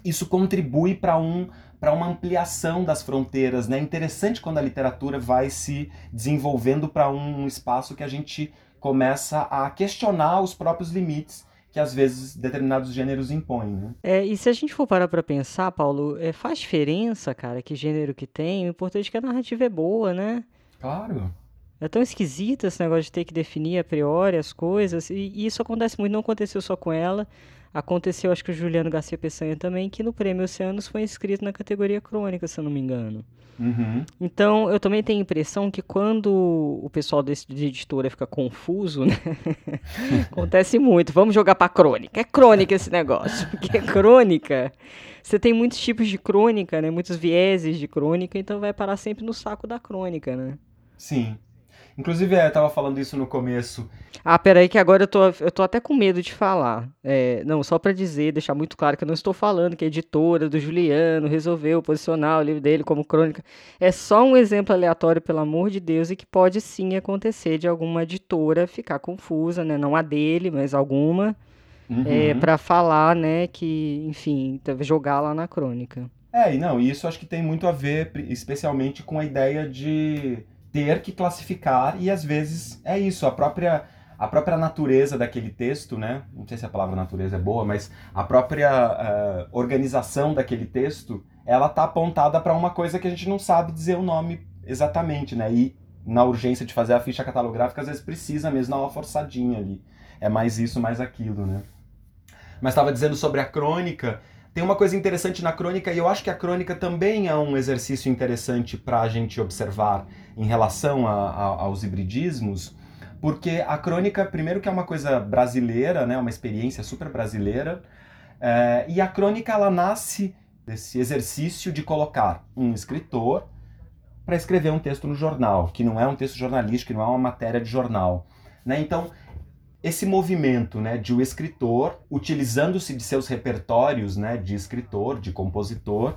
isso contribui para um para uma ampliação das fronteiras, né? É interessante quando a literatura vai se desenvolvendo para um espaço que a gente começa a questionar os próprios limites que às vezes determinados gêneros impõem, né?
É, e se a gente for parar para pensar, Paulo, é, faz diferença, cara, que gênero que tem, o importante é que a narrativa é boa, né?
Claro.
É tão esquisito esse negócio de ter que definir a priori as coisas, e, e isso acontece muito, não aconteceu só com ela, aconteceu acho que o Juliano Garcia Peçanha também, que no Prêmio Oceanos foi inscrito na categoria crônica, se eu não me engano.
Uhum.
Então, eu também tenho a impressão que quando o pessoal desse, de editora fica confuso, né? Acontece muito. Vamos jogar pra crônica. É crônica esse negócio. Porque é crônica. Você tem muitos tipos de crônica, né? Muitos vieses de crônica, então vai parar sempre no saco da crônica, né?
Sim. Inclusive, é, eu tava falando isso no começo.
Ah, peraí que agora eu tô, eu tô até com medo de falar. É, não, só para dizer, deixar muito claro que eu não estou falando que a editora do Juliano resolveu posicionar o livro dele como crônica. É só um exemplo aleatório, pelo amor de Deus, e que pode sim acontecer de alguma editora ficar confusa, né? Não a dele, mas alguma.
Uhum.
É, para falar, né, que, enfim, jogar lá na crônica.
É, e não, isso acho que tem muito a ver, especialmente com a ideia de ter que classificar e às vezes é isso, a própria a própria natureza daquele texto, né? Não sei se a palavra natureza é boa, mas a própria uh, organização daquele texto, ela tá apontada para uma coisa que a gente não sabe dizer o nome exatamente, né? E na urgência de fazer a ficha catalográfica, às vezes precisa mesmo dar uma forçadinha ali. É mais isso, mais aquilo, né? Mas estava dizendo sobre a crônica, tem uma coisa interessante na crônica, e eu acho que a crônica também é um exercício interessante para a gente observar em relação a, a, aos hibridismos, porque a crônica, primeiro que é uma coisa brasileira, né, uma experiência super brasileira, é, e a crônica ela nasce desse exercício de colocar um escritor para escrever um texto no jornal, que não é um texto jornalístico, que não é uma matéria de jornal. Né? Então, esse movimento né, de o escritor, utilizando-se de seus repertórios né, de escritor, de compositor,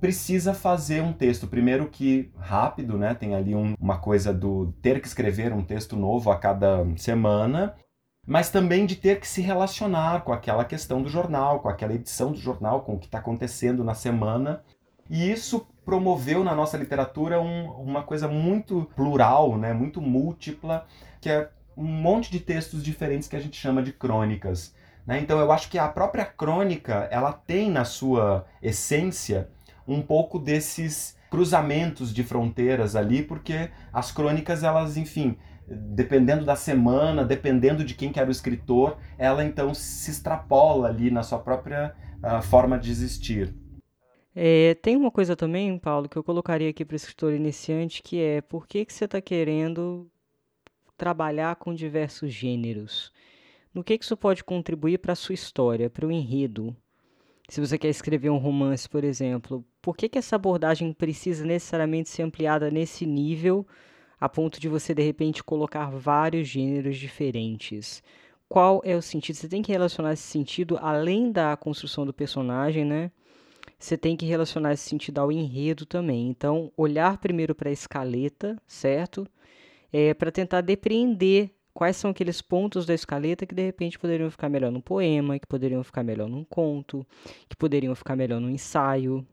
precisa fazer um texto, primeiro que rápido, né, tem ali um, uma coisa do ter que escrever um texto novo a cada semana, mas também de ter que se relacionar com aquela questão do jornal, com aquela edição do jornal, com o que está acontecendo na semana. E isso promoveu na nossa literatura um, uma coisa muito plural, né, muito múltipla, que é um monte de textos diferentes que a gente chama de crônicas. Né? Então eu acho que a própria crônica ela tem na sua essência um pouco desses cruzamentos de fronteiras ali, porque as crônicas elas, enfim, dependendo da semana, dependendo de quem que era o escritor, ela então se extrapola ali na sua própria uh, forma de existir.
É, tem uma coisa também, Paulo, que eu colocaria aqui para o escritor iniciante, que é por que, que você está querendo trabalhar com diversos gêneros. No que, que isso pode contribuir para a sua história, para o enredo? Se você quer escrever um romance, por exemplo, por que, que essa abordagem precisa necessariamente ser ampliada nesse nível, a ponto de você, de repente, colocar vários gêneros diferentes? Qual é o sentido? Você tem que relacionar esse sentido além da construção do personagem, né? Você tem que relacionar esse sentido ao enredo também. Então, olhar primeiro para a escaleta, certo? É, para tentar depreender quais são aqueles pontos da escaleta que de repente poderiam ficar melhor num poema, que poderiam ficar melhor num conto, que poderiam ficar melhor num ensaio.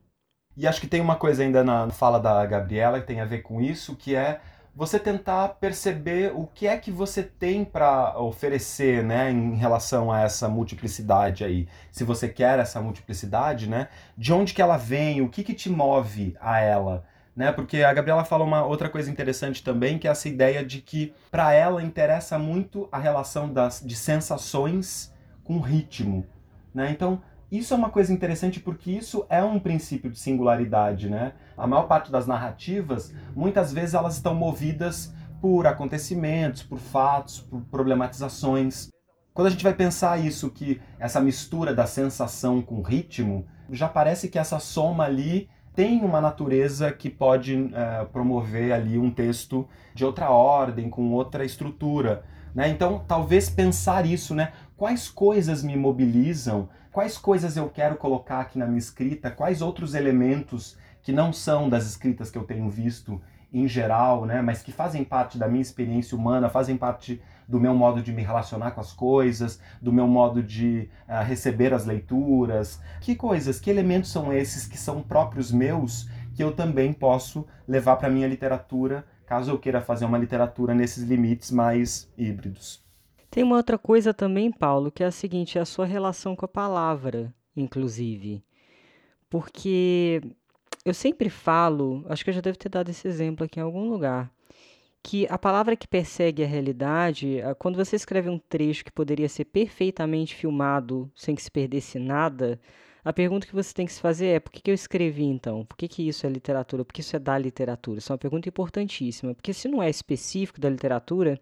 E acho que tem uma coisa ainda na fala da Gabriela que tem a ver com isso, que é você tentar perceber o que é que você tem para oferecer, né, em relação a essa multiplicidade aí. Se você quer essa multiplicidade, né, de onde que ela vem, o que que te move a ela? Né? Porque a Gabriela fala uma outra coisa interessante também, que é essa ideia de que para ela interessa muito a relação das, de sensações com ritmo, né? Então, isso é uma coisa interessante porque isso é um princípio de singularidade, né? A maior parte das narrativas, muitas vezes elas estão movidas por acontecimentos, por fatos, por problematizações. Quando a gente vai pensar isso, que essa mistura da sensação com ritmo, já parece que essa soma ali tem uma natureza que pode uh, promover ali um texto de outra ordem, com outra estrutura. Né? Então, talvez pensar isso, né? quais coisas me mobilizam, quais coisas eu quero colocar aqui na minha escrita, quais outros elementos que não são das escritas que eu tenho visto em geral, né, mas que fazem parte da minha experiência humana, fazem parte do meu modo de me relacionar com as coisas, do meu modo de uh, receber as leituras. Que coisas, que elementos são esses que são próprios meus que eu também posso levar para minha literatura, caso eu queira fazer uma literatura nesses limites mais híbridos.
Tem uma outra coisa também, Paulo, que é a seguinte, é a sua relação com a palavra, inclusive. Porque eu sempre falo, acho que eu já devo ter dado esse exemplo aqui em algum lugar, que a palavra que persegue a realidade, quando você escreve um trecho que poderia ser perfeitamente filmado sem que se perdesse nada, a pergunta que você tem que se fazer é por que, que eu escrevi então? Por que, que isso é literatura? Por que isso é da literatura? Isso é uma pergunta importantíssima, porque se não é específico da literatura,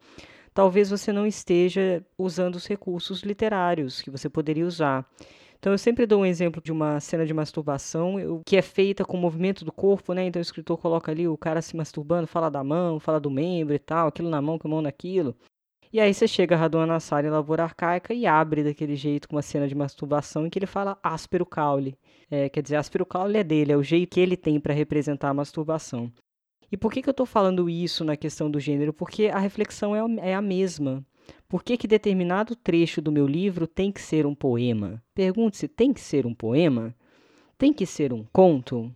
talvez você não esteja usando os recursos literários que você poderia usar. Então eu sempre dou um exemplo de uma cena de masturbação que é feita com o movimento do corpo, né? Então o escritor coloca ali o cara se masturbando, fala da mão, fala do membro e tal, aquilo na mão, com a mão naquilo. E aí você chega a Radon Nassar em Lavoura Arcaica e abre daquele jeito com uma cena de masturbação em que ele fala áspero caule. É, quer dizer, áspero caule é dele, é o jeito que ele tem para representar a masturbação. E por que, que eu estou falando isso na questão do gênero? Porque a reflexão é, é a mesma. Por que, que determinado trecho do meu livro tem que ser um poema? Pergunte-se: tem que ser um poema? Tem que ser um conto?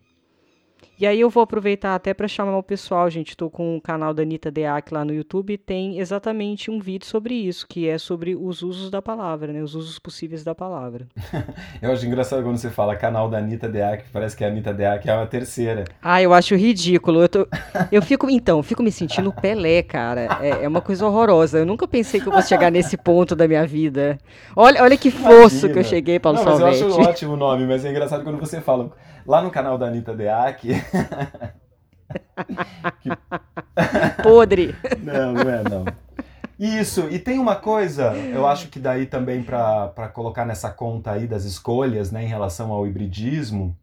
E aí eu vou aproveitar até para chamar o pessoal, gente. Estou com o canal da Anitta Deac lá no YouTube. Tem exatamente um vídeo sobre isso, que é sobre os usos da palavra, né? Os usos possíveis da palavra.
eu acho engraçado quando você fala canal da Anitta Deac, parece que a Anitta Deac é a terceira.
Ah, eu acho ridículo. Eu, tô... eu fico, então, fico me sentindo Pelé, cara. É, é, uma coisa horrorosa. Eu nunca pensei que eu fosse chegar nesse ponto da minha vida. Olha, olha que fosso Imagina. que eu cheguei, Paulo Não,
Salvetti. Eu acho ótimo o nome, mas é engraçado quando você fala lá no canal da Anitta Deac.
Podre.
Não, não é não. Isso, e tem uma coisa, eu acho que daí também para colocar nessa conta aí das escolhas, né, em relação ao hibridismo,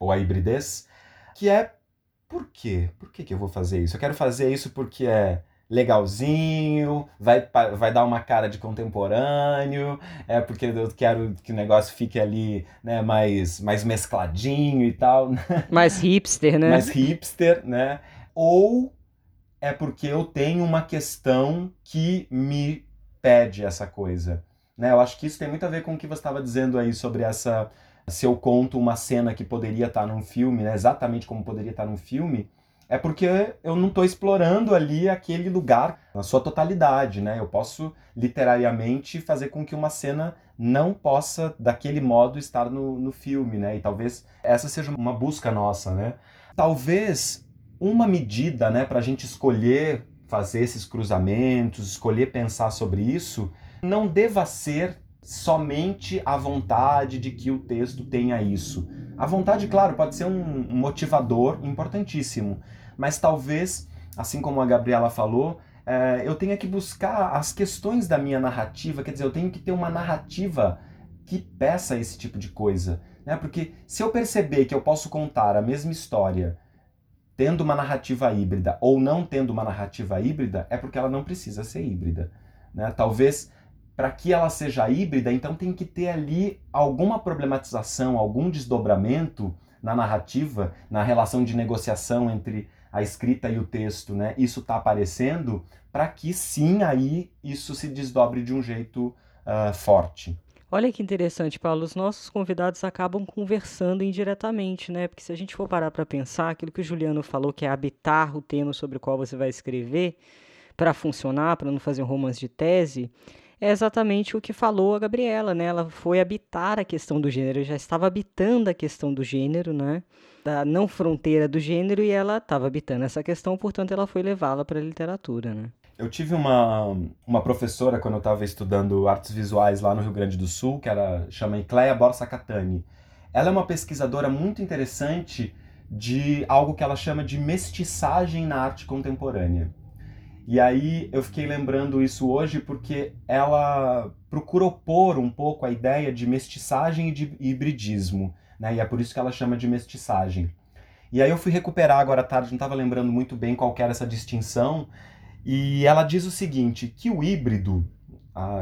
ou a hibridez, que é por quê? Por que, que eu vou fazer isso? Eu quero fazer isso porque é legalzinho, vai, vai dar uma cara de contemporâneo, é porque eu quero que o negócio fique ali né, mais, mais mescladinho e tal.
Mais hipster, né?
Mais hipster, né? Ou é porque eu tenho uma questão que me pede essa coisa. Né? Eu acho que isso tem muito a ver com o que você estava dizendo aí sobre essa. Se eu conto uma cena que poderia estar num filme, né? exatamente como poderia estar num filme, é porque eu não estou explorando ali aquele lugar na sua totalidade, né? Eu posso literariamente fazer com que uma cena não possa, daquele modo, estar no, no filme, né? E talvez essa seja uma busca nossa, né? Talvez uma medida, né, para a gente escolher fazer esses cruzamentos, escolher pensar sobre isso, não deva ser somente a vontade de que o texto tenha isso. A vontade, claro, pode ser um motivador importantíssimo, mas talvez, assim como a Gabriela falou, é, eu tenha que buscar as questões da minha narrativa, quer dizer, eu tenho que ter uma narrativa que peça esse tipo de coisa. Né? Porque se eu perceber que eu posso contar a mesma história tendo uma narrativa híbrida ou não tendo uma narrativa híbrida, é porque ela não precisa ser híbrida. Né? Talvez para que ela seja híbrida, então tem que ter ali alguma problematização, algum desdobramento na narrativa, na relação de negociação entre a escrita e o texto, né? Isso está aparecendo para que sim aí isso se desdobre de um jeito uh, forte.
Olha que interessante, Paulo. Os nossos convidados acabam conversando indiretamente, né? Porque se a gente for parar para pensar, aquilo que o Juliano falou, que é habitar o tema sobre o qual você vai escrever, para funcionar, para não fazer um romance de tese, é exatamente o que falou a Gabriela, né? Ela foi habitar a questão do gênero, já estava habitando a questão do gênero, né? Da não fronteira do gênero e ela estava habitando essa questão, portanto ela foi levá-la para a literatura, né?
Eu tive uma, uma professora quando eu estava estudando artes visuais lá no Rio Grande do Sul, que era chama Icleia Borsa Catani. Ela é uma pesquisadora muito interessante de algo que ela chama de mestiçagem na arte contemporânea. E aí eu fiquei lembrando isso hoje porque ela procura opor um pouco a ideia de mestiçagem e de hibridismo, né? E é por isso que ela chama de mestiçagem. E aí eu fui recuperar agora à tarde, não estava lembrando muito bem qual era essa distinção, e ela diz o seguinte, que o híbrido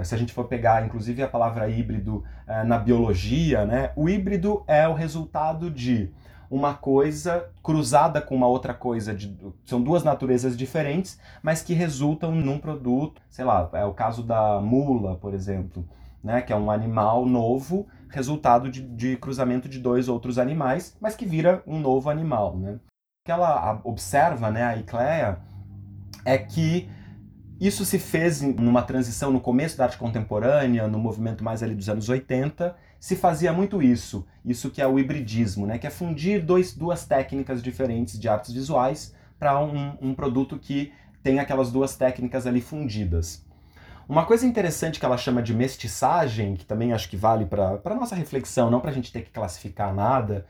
se a gente for pegar, inclusive, a palavra híbrido eh, na biologia, né? O híbrido é o resultado de uma coisa cruzada com uma outra coisa. De, são duas naturezas diferentes, mas que resultam num produto. Sei lá, é o caso da mula, por exemplo, né? Que é um animal novo, resultado de, de cruzamento de dois outros animais, mas que vira um novo animal, né? O que ela observa, né, a Iclea, é que isso se fez numa transição no começo da arte contemporânea, no movimento mais ali dos anos 80, se fazia muito isso, isso que é o hibridismo, né? que é fundir dois, duas técnicas diferentes de artes visuais para um, um produto que tem aquelas duas técnicas ali fundidas. Uma coisa interessante que ela chama de mestiçagem, que também acho que vale para a nossa reflexão, não para a gente ter que classificar nada,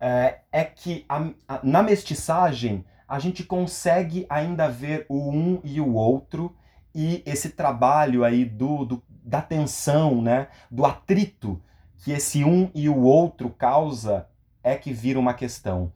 é, é que a, a, na mestiçagem a gente consegue ainda ver o um e o outro e esse trabalho aí do, do da tensão, né, do atrito que esse um e o outro causa é que vira uma questão.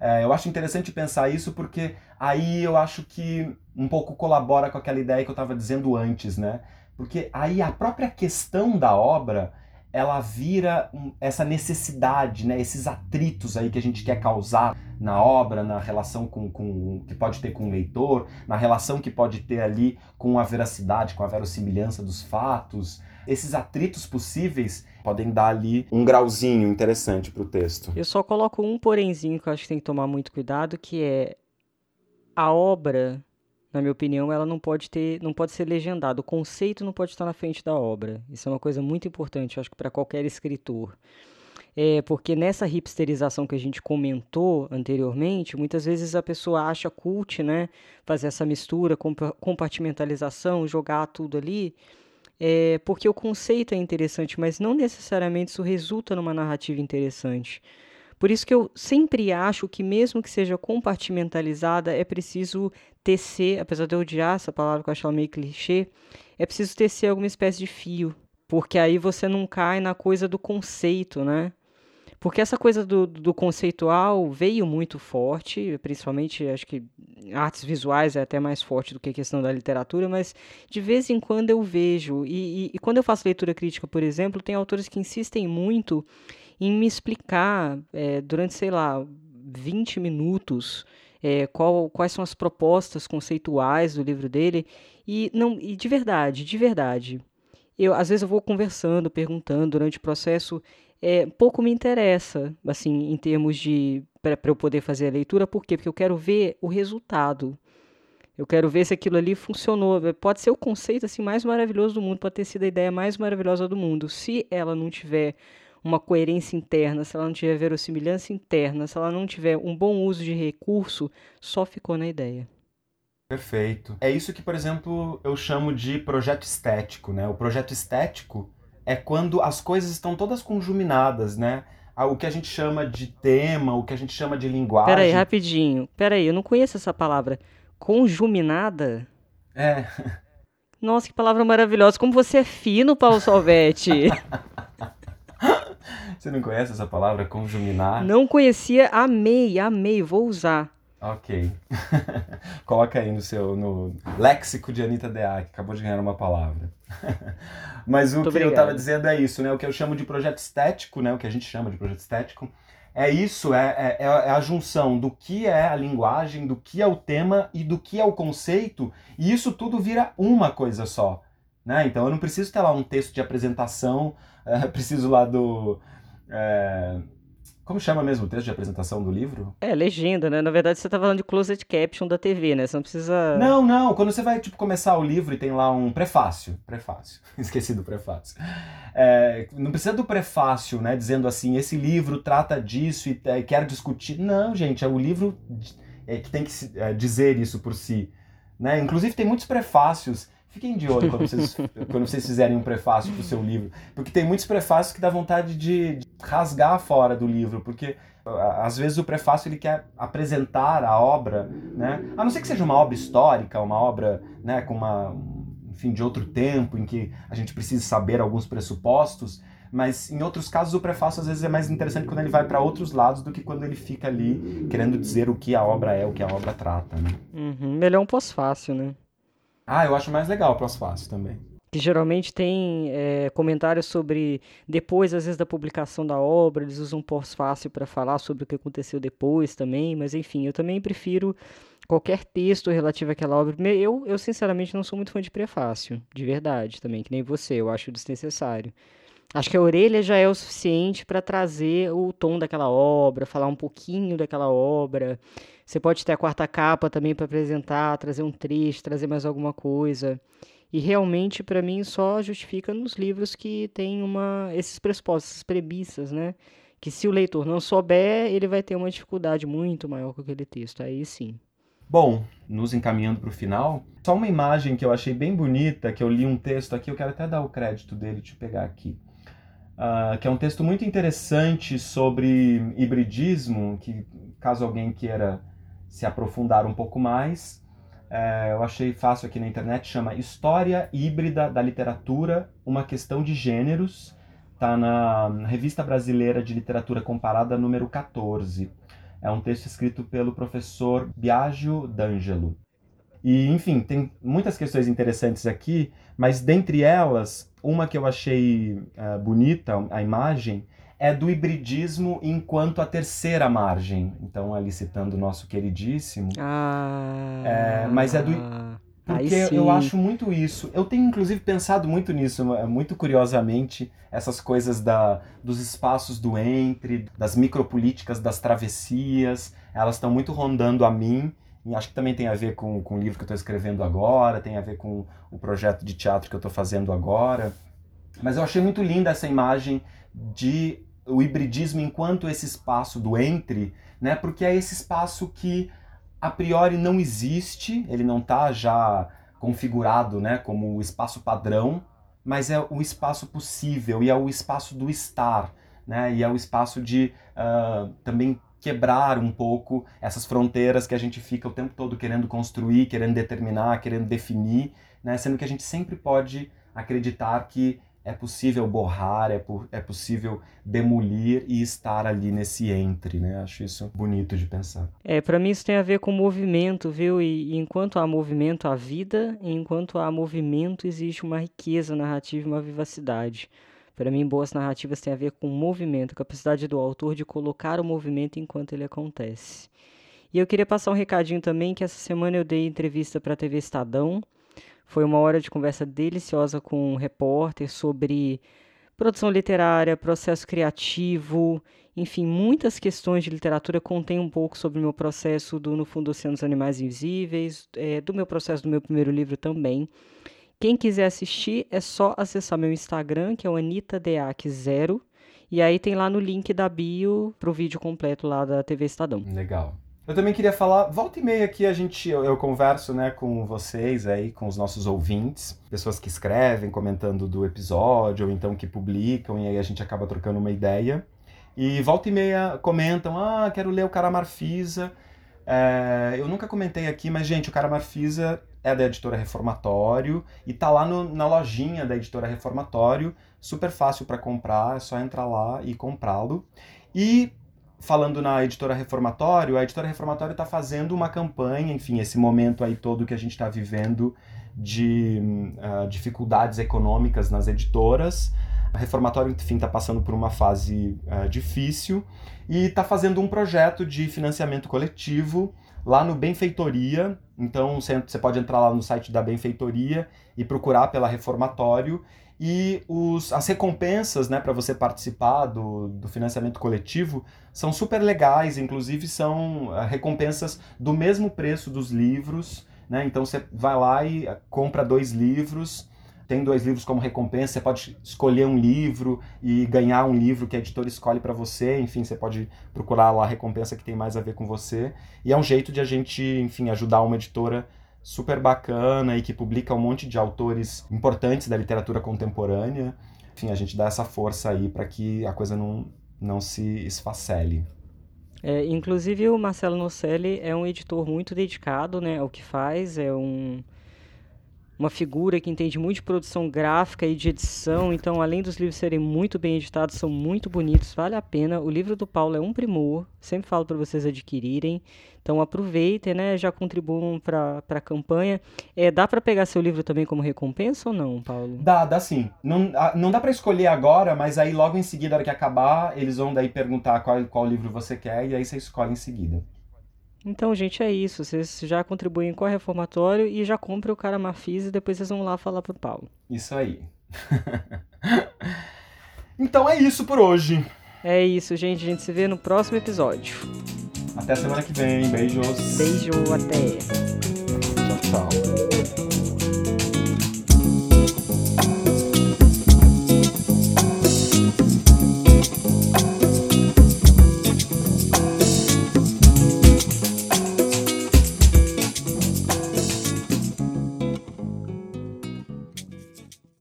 É, eu acho interessante pensar isso porque aí eu acho que um pouco colabora com aquela ideia que eu estava dizendo antes, né? Porque aí a própria questão da obra ela vira essa necessidade, né, esses atritos aí que a gente quer causar na obra, na relação com, com que pode ter com o leitor, na relação que pode ter ali com a veracidade, com a verossimilhança dos fatos. Esses atritos possíveis podem dar ali um grauzinho interessante para o texto.
Eu só coloco um porémzinho que eu acho que tem que tomar muito cuidado, que é a obra na minha opinião, ela não pode ter, não pode ser legendada. O conceito não pode estar na frente da obra. Isso é uma coisa muito importante, acho que para qualquer escritor. É, porque nessa hipsterização que a gente comentou anteriormente, muitas vezes a pessoa acha cult, né? Fazer essa mistura, compartimentalização, jogar tudo ali, é, porque o conceito é interessante, mas não necessariamente isso resulta numa narrativa interessante. Por isso que eu sempre acho que, mesmo que seja compartimentalizada, é preciso tecer, apesar de eu odiar essa palavra que eu acho meio clichê, é preciso tecer alguma espécie de fio. Porque aí você não cai na coisa do conceito, né? Porque essa coisa do, do conceitual veio muito forte, principalmente acho que artes visuais é até mais forte do que a questão da literatura, mas de vez em quando eu vejo, e, e, e quando eu faço leitura crítica, por exemplo, tem autores que insistem muito em me explicar é, durante, sei lá, 20 minutos é, qual, quais são as propostas conceituais do livro dele. E, não, e de verdade, de verdade, eu às vezes eu vou conversando, perguntando durante o processo, é, pouco me interessa, assim, em termos de para eu poder fazer a leitura, por quê? Porque eu quero ver o resultado. Eu quero ver se aquilo ali funcionou. Pode ser o conceito assim mais maravilhoso do mundo, pode ter sido a ideia mais maravilhosa do mundo. Se ela não tiver uma coerência interna, se ela não tiver verossimilhança interna, se ela não tiver um bom uso de recurso, só ficou na ideia.
Perfeito. É isso que, por exemplo, eu chamo de projeto estético, né? O projeto estético é quando as coisas estão todas conjuminadas, né? O que a gente chama de tema, o que a gente chama de linguagem.
Peraí, rapidinho. Peraí, eu não conheço essa palavra. Conjuminada?
É.
Nossa, que palavra maravilhosa. Como você é fino, Paulo Salvetti.
Você não conhece essa palavra, conjuminar?
Não conhecia, amei, amei, vou usar.
Ok. Coloca aí no seu no léxico de Anitta Dea, que acabou de ganhar uma palavra. Mas o Muito que obrigado. eu estava dizendo é isso, né? O que eu chamo de projeto estético, né? O que a gente chama de projeto estético, é isso, é, é, é a junção do que é a linguagem, do que é o tema e do que é o conceito, e isso tudo vira uma coisa só. Né? Então eu não preciso ter lá um texto de apresentação, é, preciso lá do é... Como chama mesmo o texto de apresentação do livro?
É, legenda, né? Na verdade, você tá falando de closed caption da TV, né? Você não precisa.
Não, não. Quando você vai, tipo, começar o livro e tem lá um prefácio. Prefácio. Esqueci do prefácio. É, não precisa do prefácio, né? Dizendo assim, esse livro trata disso e é, quer discutir. Não, gente, é o livro é, que tem que é, dizer isso por si. Né? Inclusive, tem muitos prefácios Fiquem de olho quando vocês, quando vocês fizerem um prefácio para o seu livro, porque tem muitos prefácios que dá vontade de, de rasgar fora do livro, porque às vezes o prefácio ele quer apresentar a obra, né? A não ser que seja uma obra histórica, uma obra, né, com uma, enfim, de outro tempo em que a gente precisa saber alguns pressupostos, mas em outros casos o prefácio às vezes é mais interessante quando ele vai para outros lados do que quando ele fica ali querendo dizer o que a obra é, o que a obra trata, né?
Uhum, melhor um pós-fácil, né?
Ah, eu acho mais legal o pós-fácil também.
que geralmente tem é, comentários sobre depois, às vezes, da publicação da obra, eles usam pós-fácil para falar sobre o que aconteceu depois também, mas enfim, eu também prefiro qualquer texto relativo àquela obra. Eu, eu sinceramente não sou muito fã de prefácio, de verdade também, que nem você, eu acho desnecessário. Acho que a orelha já é o suficiente para trazer o tom daquela obra, falar um pouquinho daquela obra. Você pode ter a quarta capa também para apresentar, trazer um trecho, trazer mais alguma coisa. E realmente, para mim, só justifica nos livros que tem uma, esses pressupostos, essas premissas, né? Que se o leitor não souber, ele vai ter uma dificuldade muito maior com aquele texto. Aí sim.
Bom, nos encaminhando para o final, só uma imagem que eu achei bem bonita, que eu li um texto aqui, eu quero até dar o crédito dele, te pegar aqui. Uh, que é um texto muito interessante sobre hibridismo, que caso alguém queira se aprofundar um pouco mais, é, eu achei fácil aqui na internet, chama História Híbrida da Literatura, uma questão de gêneros, está na Revista Brasileira de Literatura Comparada, número 14. É um texto escrito pelo professor Biagio D'Angelo. E, enfim, tem muitas questões interessantes aqui, mas dentre elas, uma que eu achei uh, bonita, a imagem, é do hibridismo enquanto a terceira margem. Então, ali citando o nosso queridíssimo.
Ah.
É, mas é do. Porque eu acho muito isso. Eu tenho, inclusive, pensado muito nisso, muito curiosamente, essas coisas da, dos espaços do entre, das micropolíticas, das travessias, elas estão muito rondando a mim. E acho que também tem a ver com, com o livro que eu estou escrevendo agora, tem a ver com o projeto de teatro que eu estou fazendo agora. Mas eu achei muito linda essa imagem de o hibridismo enquanto esse espaço do entre, né? Porque é esse espaço que a priori não existe, ele não está já configurado, né, como o espaço padrão, mas é o espaço possível e é o espaço do estar, né? E é o espaço de uh, também quebrar um pouco essas fronteiras que a gente fica o tempo todo querendo construir, querendo determinar, querendo definir, né? Sendo que a gente sempre pode acreditar que é possível borrar, é, por, é possível demolir e estar ali nesse entre, né? Acho isso bonito de pensar.
É, para mim isso tem a ver com movimento, viu? E, e enquanto há movimento, há vida, e enquanto há movimento, existe uma riqueza narrativa e uma vivacidade. Para mim, boas narrativas têm a ver com movimento, capacidade do autor de colocar o movimento enquanto ele acontece. E eu queria passar um recadinho também, que essa semana eu dei entrevista para a TV Estadão, foi uma hora de conversa deliciosa com um repórter sobre produção literária, processo criativo, enfim, muitas questões de literatura. Contém um pouco sobre o meu processo do No Fundo Oceanos Animais Invisíveis, é, do meu processo do meu primeiro livro também. Quem quiser assistir é só acessar meu Instagram, que é o AnitaDeac0, e aí tem lá no link da bio pro vídeo completo lá da TV Estadão.
Legal. Eu também queria falar, volta e meia aqui a gente, eu, eu, converso, né, com vocês aí, com os nossos ouvintes, pessoas que escrevem, comentando do episódio, ou então que publicam, e aí a gente acaba trocando uma ideia. E volta e meia comentam, ah, quero ler o Cara Marfisa. É, eu nunca comentei aqui, mas, gente, o Cara Marfisa é da editora Reformatório e tá lá no, na lojinha da editora Reformatório, super fácil para comprar, é só entrar lá e comprá-lo. E falando na editora Reformatório, a editora Reformatório está fazendo uma campanha, enfim, esse momento aí todo que a gente está vivendo de uh, dificuldades econômicas nas editoras. A Reformatório, enfim, está passando por uma fase uh, difícil e está fazendo um projeto de financiamento coletivo lá no Benfeitoria. Então você pode entrar lá no site da Benfeitoria e procurar pela Reformatório e os, as recompensas né, para você participar do, do financiamento coletivo são super legais, inclusive são uh, recompensas do mesmo preço dos livros. Né? Então você vai lá e uh, compra dois livros, tem dois livros como recompensa, você pode escolher um livro e ganhar um livro que a editora escolhe para você, enfim, você pode procurar lá a recompensa que tem mais a ver com você. E é um jeito de a gente, enfim, ajudar uma editora super bacana e que publica um monte de autores importantes da literatura contemporânea. Enfim, a gente dá essa força aí para que a coisa não, não se esfacele.
É, inclusive o Marcelo Nocelli é um editor muito dedicado né, ao que faz, é um uma figura que entende muito de produção gráfica e de edição, então além dos livros serem muito bem editados, são muito bonitos, vale a pena. O livro do Paulo é um primor, sempre falo para vocês adquirirem. Então aproveitem, né? Já contribuam para a campanha. É, dá para pegar seu livro também como recompensa ou não, Paulo?
Dá, dá sim. Não, não dá para escolher agora, mas aí logo em seguida, na hora que acabar, eles vão daí perguntar qual, qual livro você quer e aí você escolhe em seguida.
Então, gente, é isso. Vocês já contribuem com o reformatório e já comprem o cara Mafis e depois vocês vão lá falar pro Paulo.
Isso aí. então é isso por hoje.
É isso, gente. A gente se vê no próximo episódio.
Até semana que vem. Beijos.
Beijo, até.
Tchau, tchau.